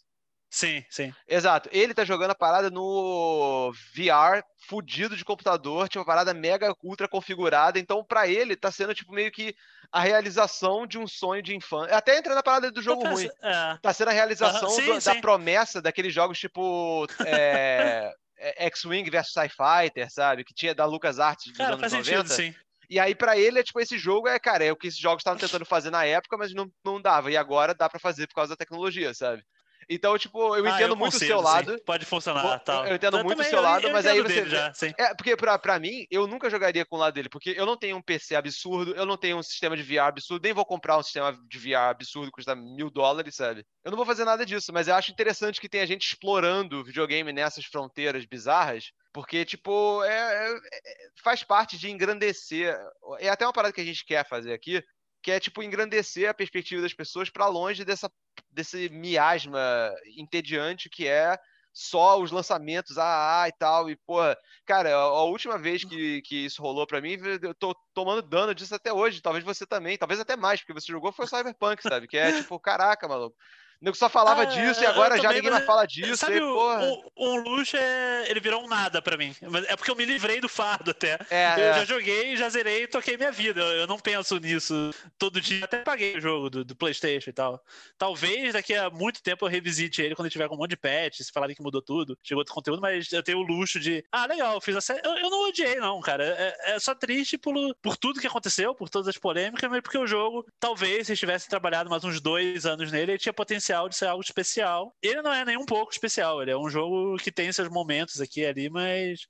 Sim, sim. Exato. Ele tá jogando a parada no VR fudido de computador, tipo, uma parada mega ultra configurada. Então, para ele, tá sendo, tipo, meio que a realização de um sonho de infância. Até entrando na parada do jogo ruim. É. Tá sendo a realização sim, do, sim. da promessa daqueles jogos, tipo. É, é X-Wing vs Sci-Fighter, sabe? Que tinha da LucasArts dos Cara, anos faz 90. Sentido, sim. E aí, para ele, é tipo, esse jogo é, cara, é o que esses jogos estavam tentando fazer na época, mas não, não dava. E agora dá para fazer por causa da tecnologia, sabe? Então, tipo, eu ah, entendo eu muito o seu lado. Sim. Pode funcionar, tal. Eu entendo eu muito o seu lado, eu, mas aí você. Já. É, porque pra, pra mim, eu nunca jogaria com o lado dele, porque eu não tenho um PC absurdo, eu não tenho um sistema de VR absurdo, nem vou comprar um sistema de VR absurdo que custa mil dólares, sabe? Eu não vou fazer nada disso, mas eu acho interessante que tenha gente explorando videogame nessas fronteiras bizarras, porque, tipo, é, é, é faz parte de engrandecer. É até uma parada que a gente quer fazer aqui, que é tipo engrandecer a perspectiva das pessoas para longe dessa desse miasma entediante que é só os lançamentos AAA e tal. E, porra, cara, a, última vez que, que isso rolou para mim, eu tô tomando dano disso até hoje. Talvez você também, talvez até mais, porque você jogou foi Cyberpunk, sabe? Que é tipo, caraca, maluco. O nego só falava ah, disso e agora já ninguém mais fala disso. Sabe, e, o, o, um luxo é. Ele virou um nada pra mim. É porque eu me livrei do fardo até. É, eu é. já joguei, já zerei e toquei minha vida. Eu, eu, não penso nisso todo dia. Até paguei o jogo do, do, PlayStation e tal. Talvez daqui a muito tempo eu revisite ele quando ele tiver com um monte de patch, se falarem que mudou tudo, chegou outro conteúdo, mas eu tenho o luxo de. Ah, legal, fiz a série. Eu, eu não odiei, não, cara. É, é, só triste por, por tudo que aconteceu, por todas as polêmicas, mas porque o jogo, talvez, se tivesse trabalhado mais uns dois anos nele, ele tinha potencial de ser algo especial. Ele não é nem um pouco especial, ele é um jogo que tem seus momentos aqui e ali, mas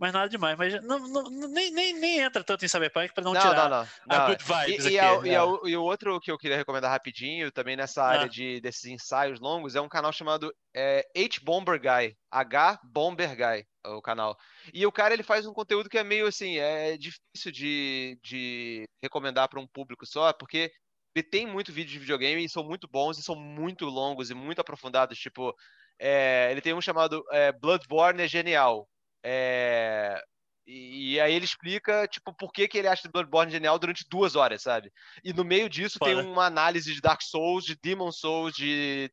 mas nada demais. Mas não, não, nem, nem, nem entra tanto em Cyberpunk para não, não, tirar não, não, a good vibes e, aqui. A, e, a, né? e, o outro que eu queria recomendar rapidinho, também nessa área ah. de, desses ensaios longos, é um canal chamado é, H-Bomber Guy. H-Bomber Guy, o canal. E o cara, ele faz um conteúdo que é meio assim, é difícil de, de recomendar para um público só, porque ele tem muito vídeo de videogame e são muito bons e são muito longos e muito aprofundados. Tipo, é, ele tem um chamado é, Bloodborne é genial. É, e, e, aí ele explica, tipo, por que, que ele acha Bloodborne genial durante duas horas, sabe? E no meio disso tem uma análise de Dark Souls, de Demon Souls, de,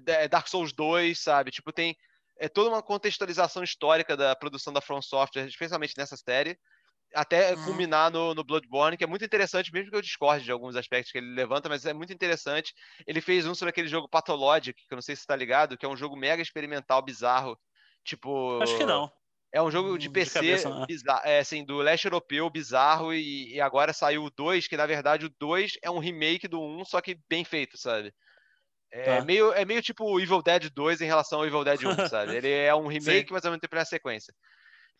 de Dark Souls 2, sabe? Tipo, tem é toda uma contextualização histórica da produção da From Software, especialmente nessa série até uhum. culminar no, no, Bloodborne, que é muito interessante, mesmo que eu discorde de alguns aspectos que ele levanta, mas é muito interessante. Ele fez um sobre aquele jogo Pathologic, que eu não sei se você tá ligado, que é um jogo mega experimental, bizarro. Tipo. Acho que não. É um jogo de PC de cabeça, né? bizarro, é, assim, do leste europeu bizarro, e, e, agora saiu o 2, que na verdade o 2 é um remake do 1, só que bem feito, sabe? É, tá. meio, é meio tipo o Evil Dead 2 em relação ao Evil Dead 1, sabe? Ele é um remake, mas ao mesmo tempo é uma sequência.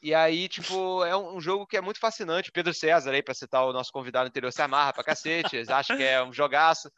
E aí, tipo, é um, jogo que é muito fascinante. Pedro César, aí, pra citar o nosso convidado anterior, se amarra pra cacete, acha que é um jogaço.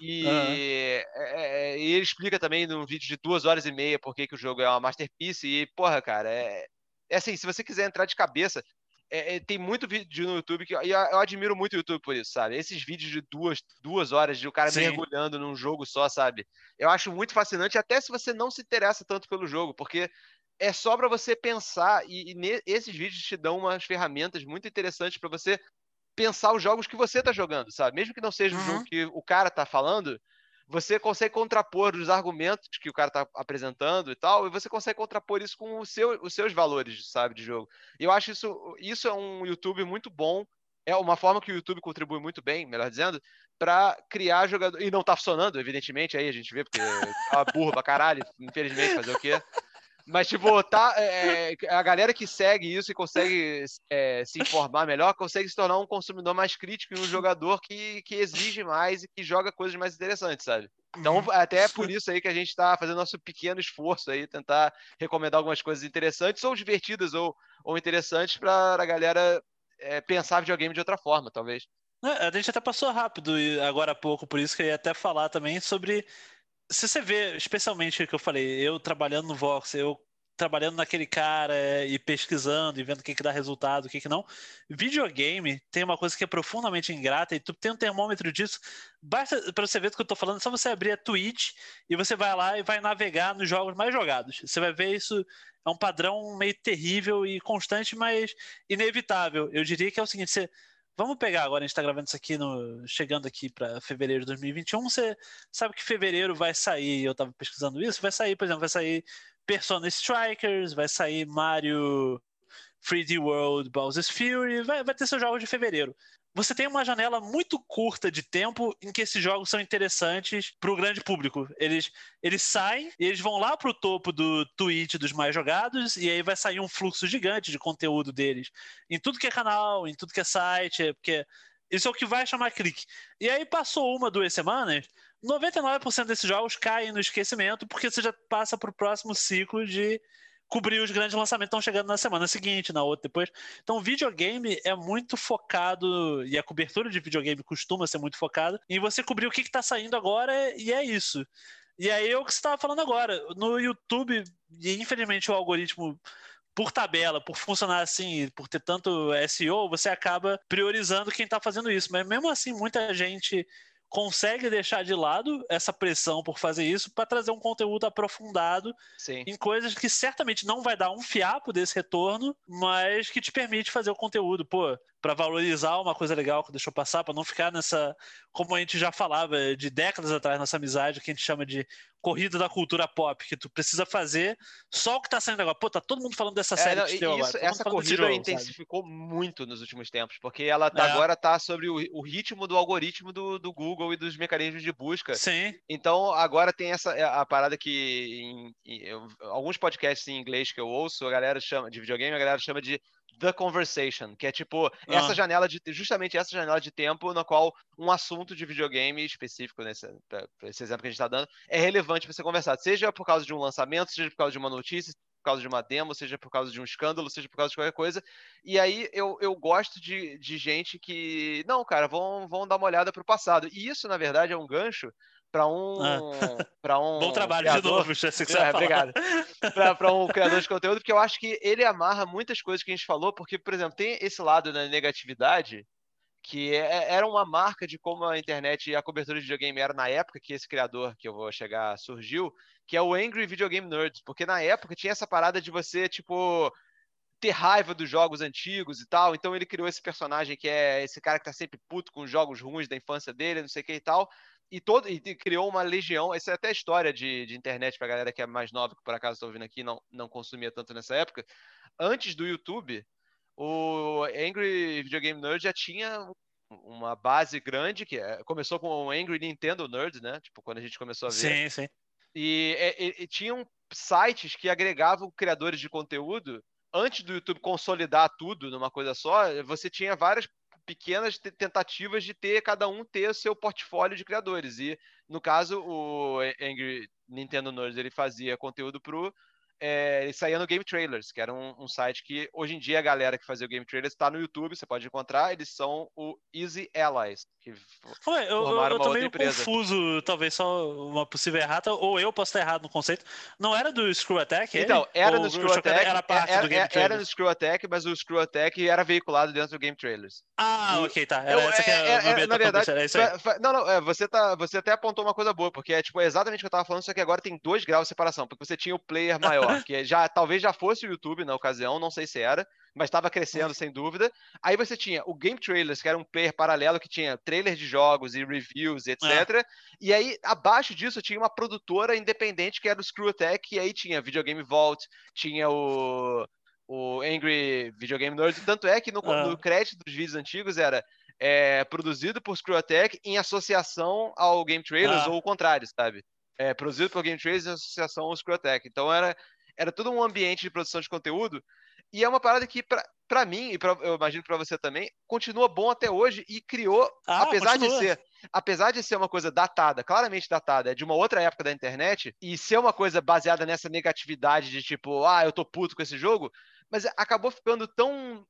E, uhum. é, e, ele explica também num vídeo de duas horas e meia por que, o jogo é uma masterpiece. E, porra, cara, é, é assim, se você quiser entrar de cabeça, é, é, tem muito vídeo no YouTube que e eu admiro muito o YouTube por isso, sabe? Esses vídeos de duas, duas horas de o cara Sim. mergulhando num jogo só, sabe? Eu acho muito fascinante, até se você não se interessa tanto pelo jogo, porque é só para você pensar e, e esses vídeos te dão umas ferramentas muito interessantes para você pensar os jogos que você tá jogando, sabe? Mesmo que não seja uhum. o jogo que o cara tá falando, você consegue contrapor os argumentos que o cara tá apresentando e tal, e você consegue contrapor isso com seu, os seus valores, sabe, de jogo. E eu acho isso, isso é um YouTube muito bom, é uma forma que o YouTube contribui muito bem, melhor dizendo, para criar jogador. E não tá funcionando, evidentemente, aí a gente vê, porque é burro pra caralho, infelizmente, fazer o quê? Mas, tipo, tá, é, é, a galera que segue isso e consegue é, se informar melhor, consegue se tornar um consumidor mais crítico e um jogador que, que exige mais e que joga coisas mais interessantes, sabe? Então, uhum. até é por isso aí que a gente está fazendo nosso pequeno esforço aí, tentar recomendar algumas coisas interessantes, ou divertidas, ou, ou interessantes, para a galera é, pensar videogame de outra forma, talvez. É, a gente até passou rápido agora há pouco, por isso que eu ia até falar também sobre se você vê, especialmente o que eu falei, eu trabalhando no Vox, eu trabalhando naquele cara e pesquisando e vendo o que, que dá resultado, o que, que não. Videogame tem uma coisa que é profundamente ingrata e tu tem um termômetro disso. Basta para você ver do que eu tô falando, é só você abrir a Twitch e você vai lá e vai navegar nos jogos mais jogados. Você vai ver isso é um padrão meio terrível e constante, mas inevitável. Eu diria que é o seguinte, você Vamos pegar agora, a gente está gravando isso aqui, no, chegando aqui para fevereiro de 2021. Você sabe que fevereiro vai sair, eu estava pesquisando isso, vai sair, por exemplo, vai sair Persona Strikers, vai sair Mario 3D World Bowser's Fury, vai, vai ter seus jogos de fevereiro você tem uma janela muito curta de tempo em que esses jogos são interessantes para o grande público. Eles, eles saem e eles vão lá para o topo do tweet dos mais jogados e aí vai sair um fluxo gigante de conteúdo deles em tudo que é canal, em tudo que é site, porque isso é o que vai chamar clique. E aí passou uma, duas semanas, 99% desses jogos caem no esquecimento porque você já passa para o próximo ciclo de cobrir os grandes lançamentos estão chegando na semana seguinte, na outra depois. Então, videogame é muito focado, e a cobertura de videogame costuma ser muito focada, em você cobrir o que está saindo agora, e é isso. E aí é o que você estava falando agora. No YouTube, e infelizmente o algoritmo por tabela, por funcionar assim, por ter tanto SEO, você acaba priorizando quem está fazendo isso. Mas mesmo assim, muita gente consegue deixar de lado essa pressão por fazer isso para trazer um conteúdo aprofundado Sim. em coisas que certamente não vai dar um fiapo desse retorno, mas que te permite fazer o conteúdo, pô, para valorizar uma coisa legal que deixou passar, para não ficar nessa, como a gente já falava de décadas atrás, nossa amizade, que a gente chama de corrida da cultura pop, que tu precisa fazer só o que tá saindo agora. Pô, tá todo mundo falando dessa é, série não, que isso, agora. Essa corrida jogo, intensificou sabe? muito nos últimos tempos, porque ela tá, é. agora tá sobre o, o, ritmo do algoritmo do, do, Google e dos mecanismos de busca. Sim. Então, agora tem essa é, a parada que em, em, alguns podcasts em inglês que eu ouço, a galera chama de videogame, a galera chama de The Conversation, que é tipo essa ah. janela de justamente essa janela de tempo na qual um assunto de videogame específico nesse pra, pra esse exemplo que a gente está dando é relevante para ser conversado, seja por causa de um lançamento, seja por causa de uma notícia, por causa de uma demo, seja por causa de um escândalo, seja por causa de qualquer coisa. E aí eu, eu gosto de, de gente que não, cara, vão, vão dar uma olhada para o passado. E isso na verdade é um gancho para um, ah. um bom trabalho criador, de novo, você é, obrigado. para um criador de conteúdo, porque eu acho que ele amarra muitas coisas que a gente falou, porque por exemplo tem esse lado da negatividade que é, é, era uma marca de como a internet e a cobertura de videogame era na época que esse criador que eu vou chegar surgiu, que é o Angry Video Game Nerds, porque na época tinha essa parada de você tipo ter raiva dos jogos antigos e tal. Então ele criou esse personagem que é esse cara que tá sempre puto com os jogos ruins da infância dele, não sei o que e tal e, todo, e criou uma legião. Essa é até história de, de internet para galera que é mais nova, que por acaso está ouvindo aqui não, não consumia tanto nessa época. Antes do YouTube, o Angry Video Game Nerd já tinha uma base grande, que é, começou com o Angry Nintendo Nerd, né? Tipo, quando a gente começou a ver. Sim, sim. E, e, e tinham sites que agregavam criadores de conteúdo antes do YouTube consolidar tudo numa coisa só, você tinha várias pequenas tentativas de ter cada um ter seu portfólio de criadores. E no caso, o Angry Nintendo Nerds ele fazia conteúdo pro é, ele saía no Game Trailers, que era um, um, site que hoje em dia a galera que fazia o Game Trailers está no YouTube, você pode encontrar, eles são o Easy Allies, que Ué, eu, eu, eu tô meio empresa. confuso, talvez só uma possível errata, ou eu posso estar errado no conceito. Não era do Screw Attack? Então, era no Screw Attack, era parte era, do Game Trailers. Era no Screw Attack, mas o Screw Attack era veiculado dentro do Game Trailers. Ah, e, ok, tá. Era eu, essa que é, é, é, na verdade, é não, não, é, você, tá, você até apontou uma coisa boa, porque é tipo exatamente o que eu tava falando, só que agora tem dois graus de separação, porque você tinha o player maior maior, que já talvez já fosse o YouTube na ocasião, não sei se era, mas estava crescendo sem dúvida. Aí você tinha o Game Trailers, que era um player paralelo que tinha trailers de jogos e reviews, etc. É. E aí abaixo disso tinha uma produtora independente que era o Screw Attack, e aí tinha Videogame Vault, tinha o o Angry Videogame Nerd, tanto é que no, ah. no crédito dos vídeos antigos era é, produzido por Screw Attack em associação ao Game Trailers, ah. ou o contrário, sabe? É, produzido por Game Trailers em associação ao Screw Attack. Então era, era todo um ambiente de produção de conteúdo, e é uma parada que, para mim, e pra, eu imagino para você também, continua bom até hoje e criou, ah, apesar continua. de ser apesar de ser uma coisa datada, claramente datada, é de uma outra época da internet, e ser uma coisa baseada nessa negatividade de tipo, ah, eu tô puto com esse jogo, mas acabou ficando tão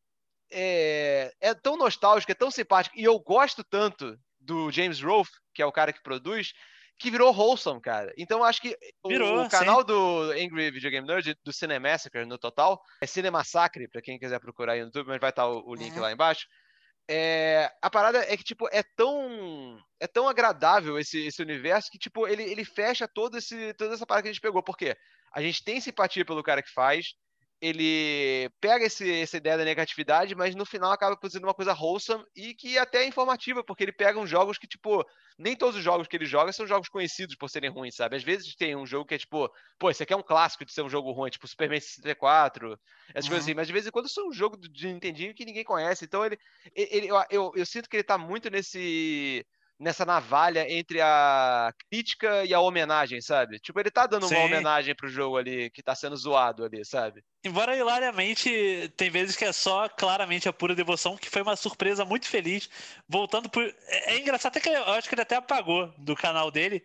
é, é tão nostálgico, é tão simpático, e eu gosto tanto do James Rolfe, que é o cara que produz, que virou wholesome, cara. Então acho que virou, o, canal sim. do Angry Video Game Nerd, do Cinemassacre no total, é Cinemassacre, pra quem quiser procurar aí no YouTube, mas vai estar o, o link uhum. lá embaixo. É, a parada é que, tipo, é tão é tão agradável esse, esse universo que, tipo, ele, ele fecha todo esse, toda essa parada que a gente pegou. Por quê? A gente tem simpatia pelo cara que faz, ele pega esse, essa ideia da negatividade, mas no final acaba produzindo uma coisa wholesome e que até é informativa, porque ele pega uns jogos que, tipo, nem todos os jogos que ele joga são jogos conhecidos por serem ruins, sabe? Às vezes tem um jogo que é tipo, pô, esse aqui é um clássico de ser um jogo ruim, tipo Superman 64, essas uhum. coisas assim, mas de vez em quando são um jogo de Nintendinho que ninguém conhece, então ele, ele eu, eu, eu sinto que ele tá muito nesse nessa navalha entre a crítica e a homenagem, sabe? Tipo, ele tá dando Sim. uma homenagem pro jogo ali que tá sendo zoado ali, sabe? Embora hilariamente, tem vezes que é só claramente a pura devoção, que foi uma surpresa muito feliz. Voltando por. É, é engraçado até que eu acho que ele até apagou do canal dele,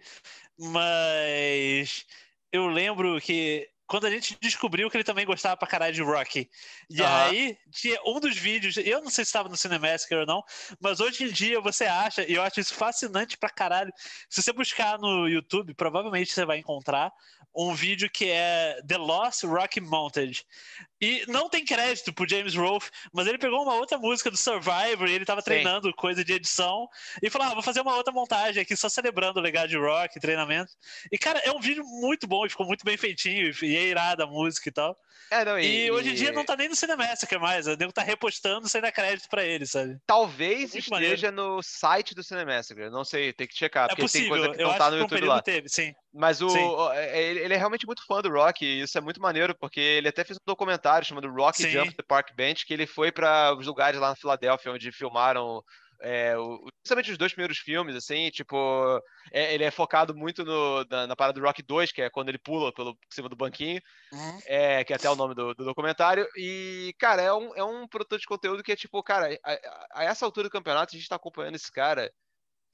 mas eu lembro que quando a gente descobriu que ele também gostava pra caralho de Rocky. E uhum. aí, tinha um dos vídeos, eu não sei se estava no Cinemassacre ou não, mas hoje em dia você acha, e eu acho isso fascinante pra caralho. Se você buscar no YouTube, provavelmente você vai encontrar um vídeo que é The Lost Rocky Mounted. E não tem crédito pro James Rolfe, mas ele pegou uma outra música do Survivor e ele tava treinando Sim. coisa de edição e falou: ah, vou fazer uma outra montagem aqui, só celebrando o legado de rock, treinamento. E, cara, é um vídeo muito bom e ficou muito bem feitinho, e é irada a música e tal. É, não, e, e, hoje em dia não tá nem no Cinemassacre mais, o nego tá repostando sem dar crédito pra ele, sabe? Talvez esteja maneiro. no site do Cinemassacre, não sei, tem que checar, é porque possível. tem coisa que não tá no YouTube lá. Teve, sim. Mas o, sim. É, ele é realmente muito fã do Rock, e isso é muito maneiro, porque ele até fez um documentário chamado Rock sim. Jump the Park Bench, que ele foi para os lugares lá na Filadélfia onde filmaram é, o, principalmente os dois primeiros filmes, assim, tipo, é, ele é focado muito no, na, na, parada do Rock 2, que é quando ele pula pelo por cima do banquinho, uhum. é, que é até o nome do, do, documentário. E, cara, é um, é um produtor de conteúdo que é tipo, cara, a, a, essa altura do campeonato a gente tá acompanhando esse cara.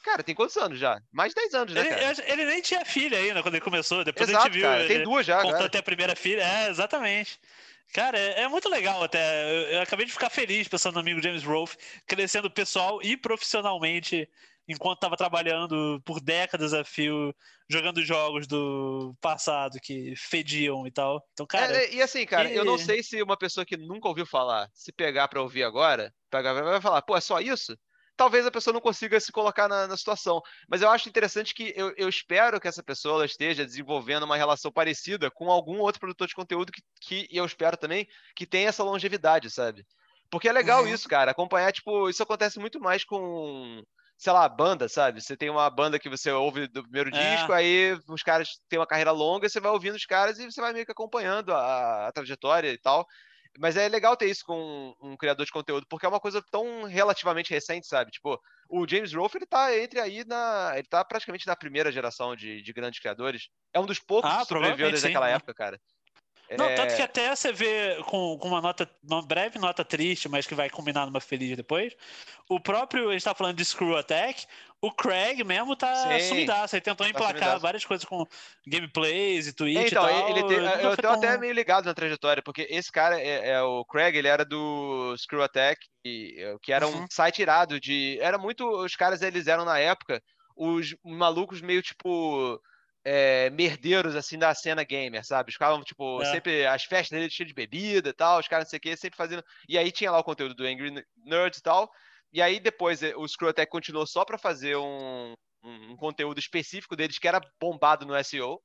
Cara, tem quantos anos já? Mais de 10 anos, né? Ele, ele nem tinha filha ainda quando ele começou. Depois Exato, a gente viu. Cara, tem duas já. Contou até a primeira filha. É, exatamente. Cara, é, é, muito legal até. Eu, eu, acabei de ficar feliz pensando no amigo James Rolfe, crescendo pessoal e profissionalmente, enquanto estava trabalhando por décadas a fio, jogando jogos do passado que fediam e tal. Então, cara. É, e assim, cara, eu não sei se uma pessoa que nunca ouviu falar, se pegar para ouvir agora, vai falar, pô, é só isso? Talvez a pessoa não consiga se colocar na, na situação. Mas eu acho interessante que eu, eu, espero que essa pessoa esteja desenvolvendo uma relação parecida com algum outro produtor de conteúdo que, que eu espero também que tenha essa longevidade, sabe? Porque é legal uhum. isso, cara. Acompanhar, tipo, isso acontece muito mais com, sei lá, banda, sabe? Você tem uma banda que você ouve do primeiro é. disco, aí os caras têm uma carreira longa, você vai ouvindo os caras e você vai meio que acompanhando a, a trajetória e tal. Mas é legal ter isso com um, um, criador de conteúdo, porque é uma coisa tão relativamente recente, sabe? Tipo, o James Rolfe, ele tá entre aí na. Ele tá praticamente na primeira geração de, de grandes criadores. É um dos poucos ah, que sobreviveu desde aquela época, cara. Não, é... tanto que até você vê com, com uma nota, uma breve nota triste, mas que vai combinar numa feliz depois. O próprio, a gente tá falando de Screw Attack, o Craig mesmo tá Sim, sumidaço. Ele tentou tá emplacar sumidaço. várias coisas com gameplays e Twitch então, e tal. Ele tem, eu tô tão... até meio ligado na trajetória, porque esse cara, é, é, o Craig, ele era do Screw Attack, que, que era um uhum. site irado de... Era muito... Os caras, eles eram na época os malucos meio tipo é, merdeiros, assim, da cena gamer, sabe? Os caras, tipo, é. sempre as festas dele cheias de bebida e tal, os caras não sei o que, sempre fazendo. E aí tinha lá o conteúdo do Angry Nerds e tal. E aí depois eh, o Screw até continuou só para fazer um, um, conteúdo específico deles que era bombado no SEO.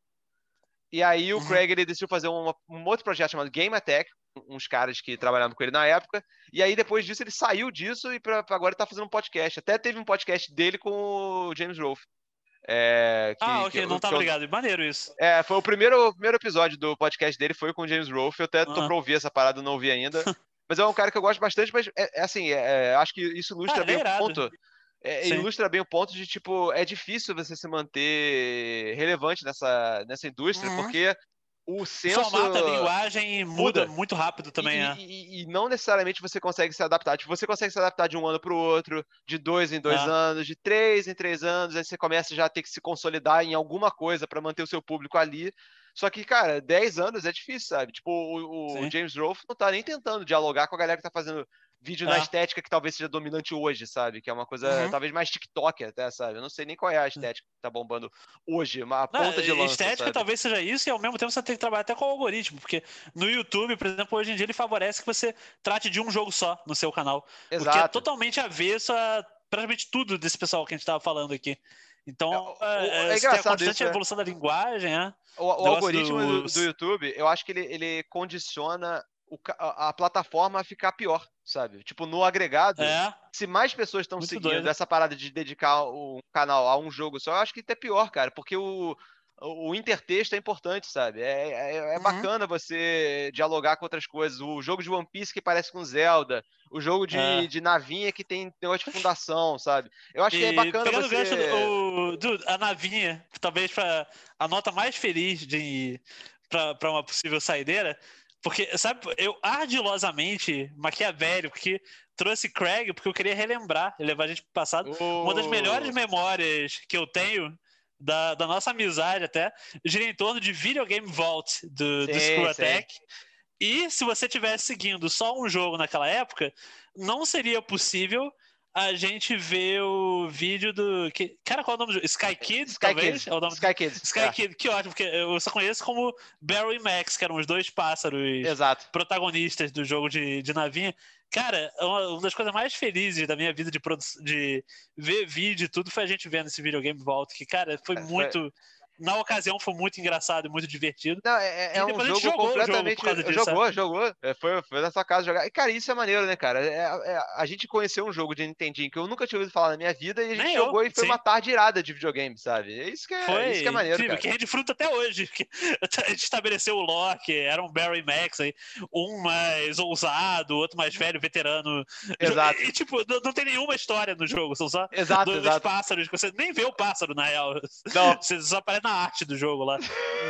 E aí o Uhum. Craig ele decidiu fazer um, um outro projeto chamado Game Attack, uns caras que trabalhavam com ele na época. E aí depois disso ele saiu disso e pra, pra agora ele tá fazendo um podcast. Até teve um podcast dele com o James Rolfe. É, que- ah, que ok, não que tava eu- ligado. Maneiro isso. É, foi o primeiro, o primeiro episódio do podcast dele, foi com o James Rolfe. Eu até tô pra ouvir essa parada, eu não ouvi ainda. mas é um cara que eu gosto bastante, mas é, é assim, é, é, acho que isso ilustra Ah, bem é o irado. ponto. é, ilustra bem o ponto de, tipo, é difícil você se manter relevante nessa, nessa indústria, Uhum. porque o senso. formato, a linguagem muda, muda. muito rápido também, e, é. e- e não necessariamente você consegue se adaptar. Tipo, você consegue se adaptar de um ano para o outro, de dois em dois É. anos, de três em três anos, aí você começa já a ter que se consolidar em alguma coisa para manter o seu público ali. Só que, cara, 10 anos é difícil, sabe? Tipo, o, o. James Rolfe não tá nem tentando dialogar com a galera que tá fazendo vídeo na É. estética que talvez seja dominante hoje, sabe? Que é uma coisa, Uhum. talvez mais TikTok até, sabe? Eu não sei nem qual é a estética que tá bombando hoje, uma Não, ponta de lança, estética sabe? talvez seja isso, e ao mesmo tempo você tem que trabalhar até com o algoritmo, porque no YouTube, por exemplo, hoje em dia ele favorece que você trate de um jogo só no seu canal. Porque é Exato. totalmente avesso a praticamente tudo desse pessoal que a gente tava falando aqui. Então, É, é, é é, a constante isso, né? evolução da linguagem, é. O, o algoritmo do, do YouTube, eu acho que ele, ele condiciona o a, a plataforma ficar pior, sabe? Tipo, no agregado, É, se mais pessoas estão seguindo doido. essa parada de dedicar um canal a um jogo só, eu acho que até pior, cara, porque o, o intertexto é importante, sabe? É, é, é Uhum. bacana você dialogar com outras coisas. O jogo de One Piece que parece com Zelda, o jogo de, É. de navinha que tem negócio de fundação, sabe? Eu acho que é E bacana pegando o você. gancho do, o- dude, a navinha, talvez para a nota mais feliz de para uma possível saideira, porque sabe, eu ardilosamente maquiavélico que trouxe Craig porque eu queria relembrar, levar a gente pro passado. Uma das melhores memórias que eu tenho da, da nossa amizade até gira em torno de Videogame Vault do, do Screw. Attack. E se você tivesse seguindo só um jogo naquela época, não seria possível a gente ver o vídeo do. Que, cara, qual é o nome do jogo? Sky Kids, Sky talvez? Kids. É o nome Sky Kids. Sky é, Kid, que ótimo, porque eu só conheço como Barry e Max, que eram os dois pássaros Exato. protagonistas do jogo de, de navinha. Cara, uma, das coisas mais felizes da minha vida de, produ- de ver vídeo e tudo foi a gente vendo esse videogame Vault, que, cara, foi É, foi- muito. Na ocasião foi muito engraçado e muito divertido. Não, é, é E um depois a gente jogo jogou jogo completamente. causa disso, jogou, jogou. É, Foi, foi na sua casa jogar. E, cara, isso é maneiro, né, cara? É, é- a gente conheceu um jogo de Nintendinho que eu nunca tinha ouvido falar na minha vida e a gente Nem eu, jogou e foi sim. uma tarde irada de videogame, sabe? É isso que é, Foi isso que é maneiro, incrível, cara. que a gente fruta até hoje. a gente estabeleceu o Loki, era um Barry Max aí, um mais ousado, outro mais velho, veterano. Exato. E, tipo, não, não tem nenhuma história no jogo, são só Exato, dois exato. pássaros, você nem vê o pássaro, na real. Não, Você só aparece na arte do jogo lá.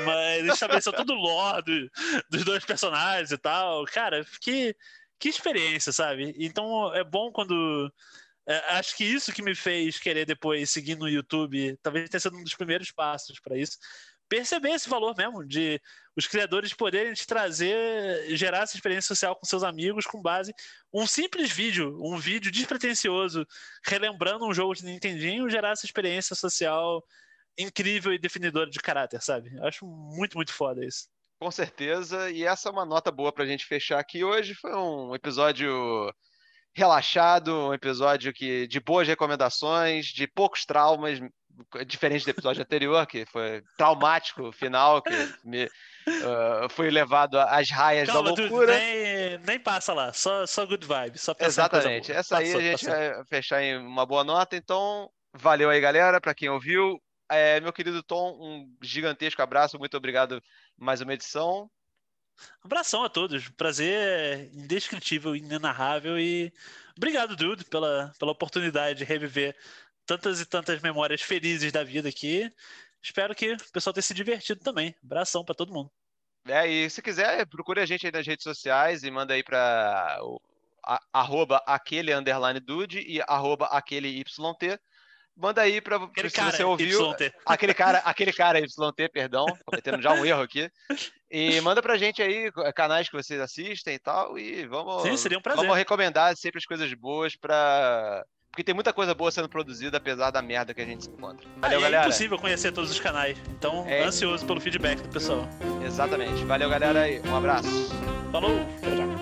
Mas estabeleceu todo o lore do- dos dois personagens e tal. Cara, que, que experiência, sabe? Então é bom quando. é, acho que isso que me fez querer depois seguir no YouTube, talvez tenha sido um dos primeiros passos para isso. Perceber esse valor mesmo, de os criadores poderem te trazer, gerar essa experiência social com seus amigos com base um simples vídeo, um vídeo despretensioso, relembrando um jogo de Nintendinho, gerar essa experiência social incrível e definidora de caráter, sabe? Eu acho muito, muito foda isso. com certeza. E essa é uma nota boa pra gente fechar aqui hoje. Foi um episódio relaxado, um episódio que de boas recomendações, de poucos traumas, diferente do episódio anterior, que foi traumático o final, que me ah, fui levado às raias Calma, da tu loucura. nem, nem passa lá, só, só good vibe, só Exatamente. Essa aí Passou, a gente passou. vai fechar em uma boa nota. Então, valeu aí, galera, para quem ouviu. É, meu querido Tom, um gigantesco abraço. Muito obrigado mais uma edição. Abração a todos, prazer indescritível, inenarrável e obrigado, Dude, pela, pela oportunidade de reviver tantas e tantas memórias felizes da vida aqui. Espero que o pessoal tenha se divertido também. Abração pra todo mundo. É, e se quiser, procure a gente aí nas redes sociais e manda aí para arroba aquele underline dude e arroba aquele YT. Manda aí para se cara, você ouviu. YT. Aquele cara, aquele cara YT, perdão, cometendo já um erro aqui. E manda pra gente aí canais que vocês assistem e tal. E vamos, Sim, seria um prazer. vamos recomendar sempre as coisas boas pra. Porque tem muita coisa boa sendo produzida, apesar da merda que a gente se encontra. Valeu, Ah, e é galera. impossível conhecer todos os canais, então É. ansioso pelo feedback do pessoal. Exatamente. Valeu, galera. Um abraço. Falou! Tchau, tchau.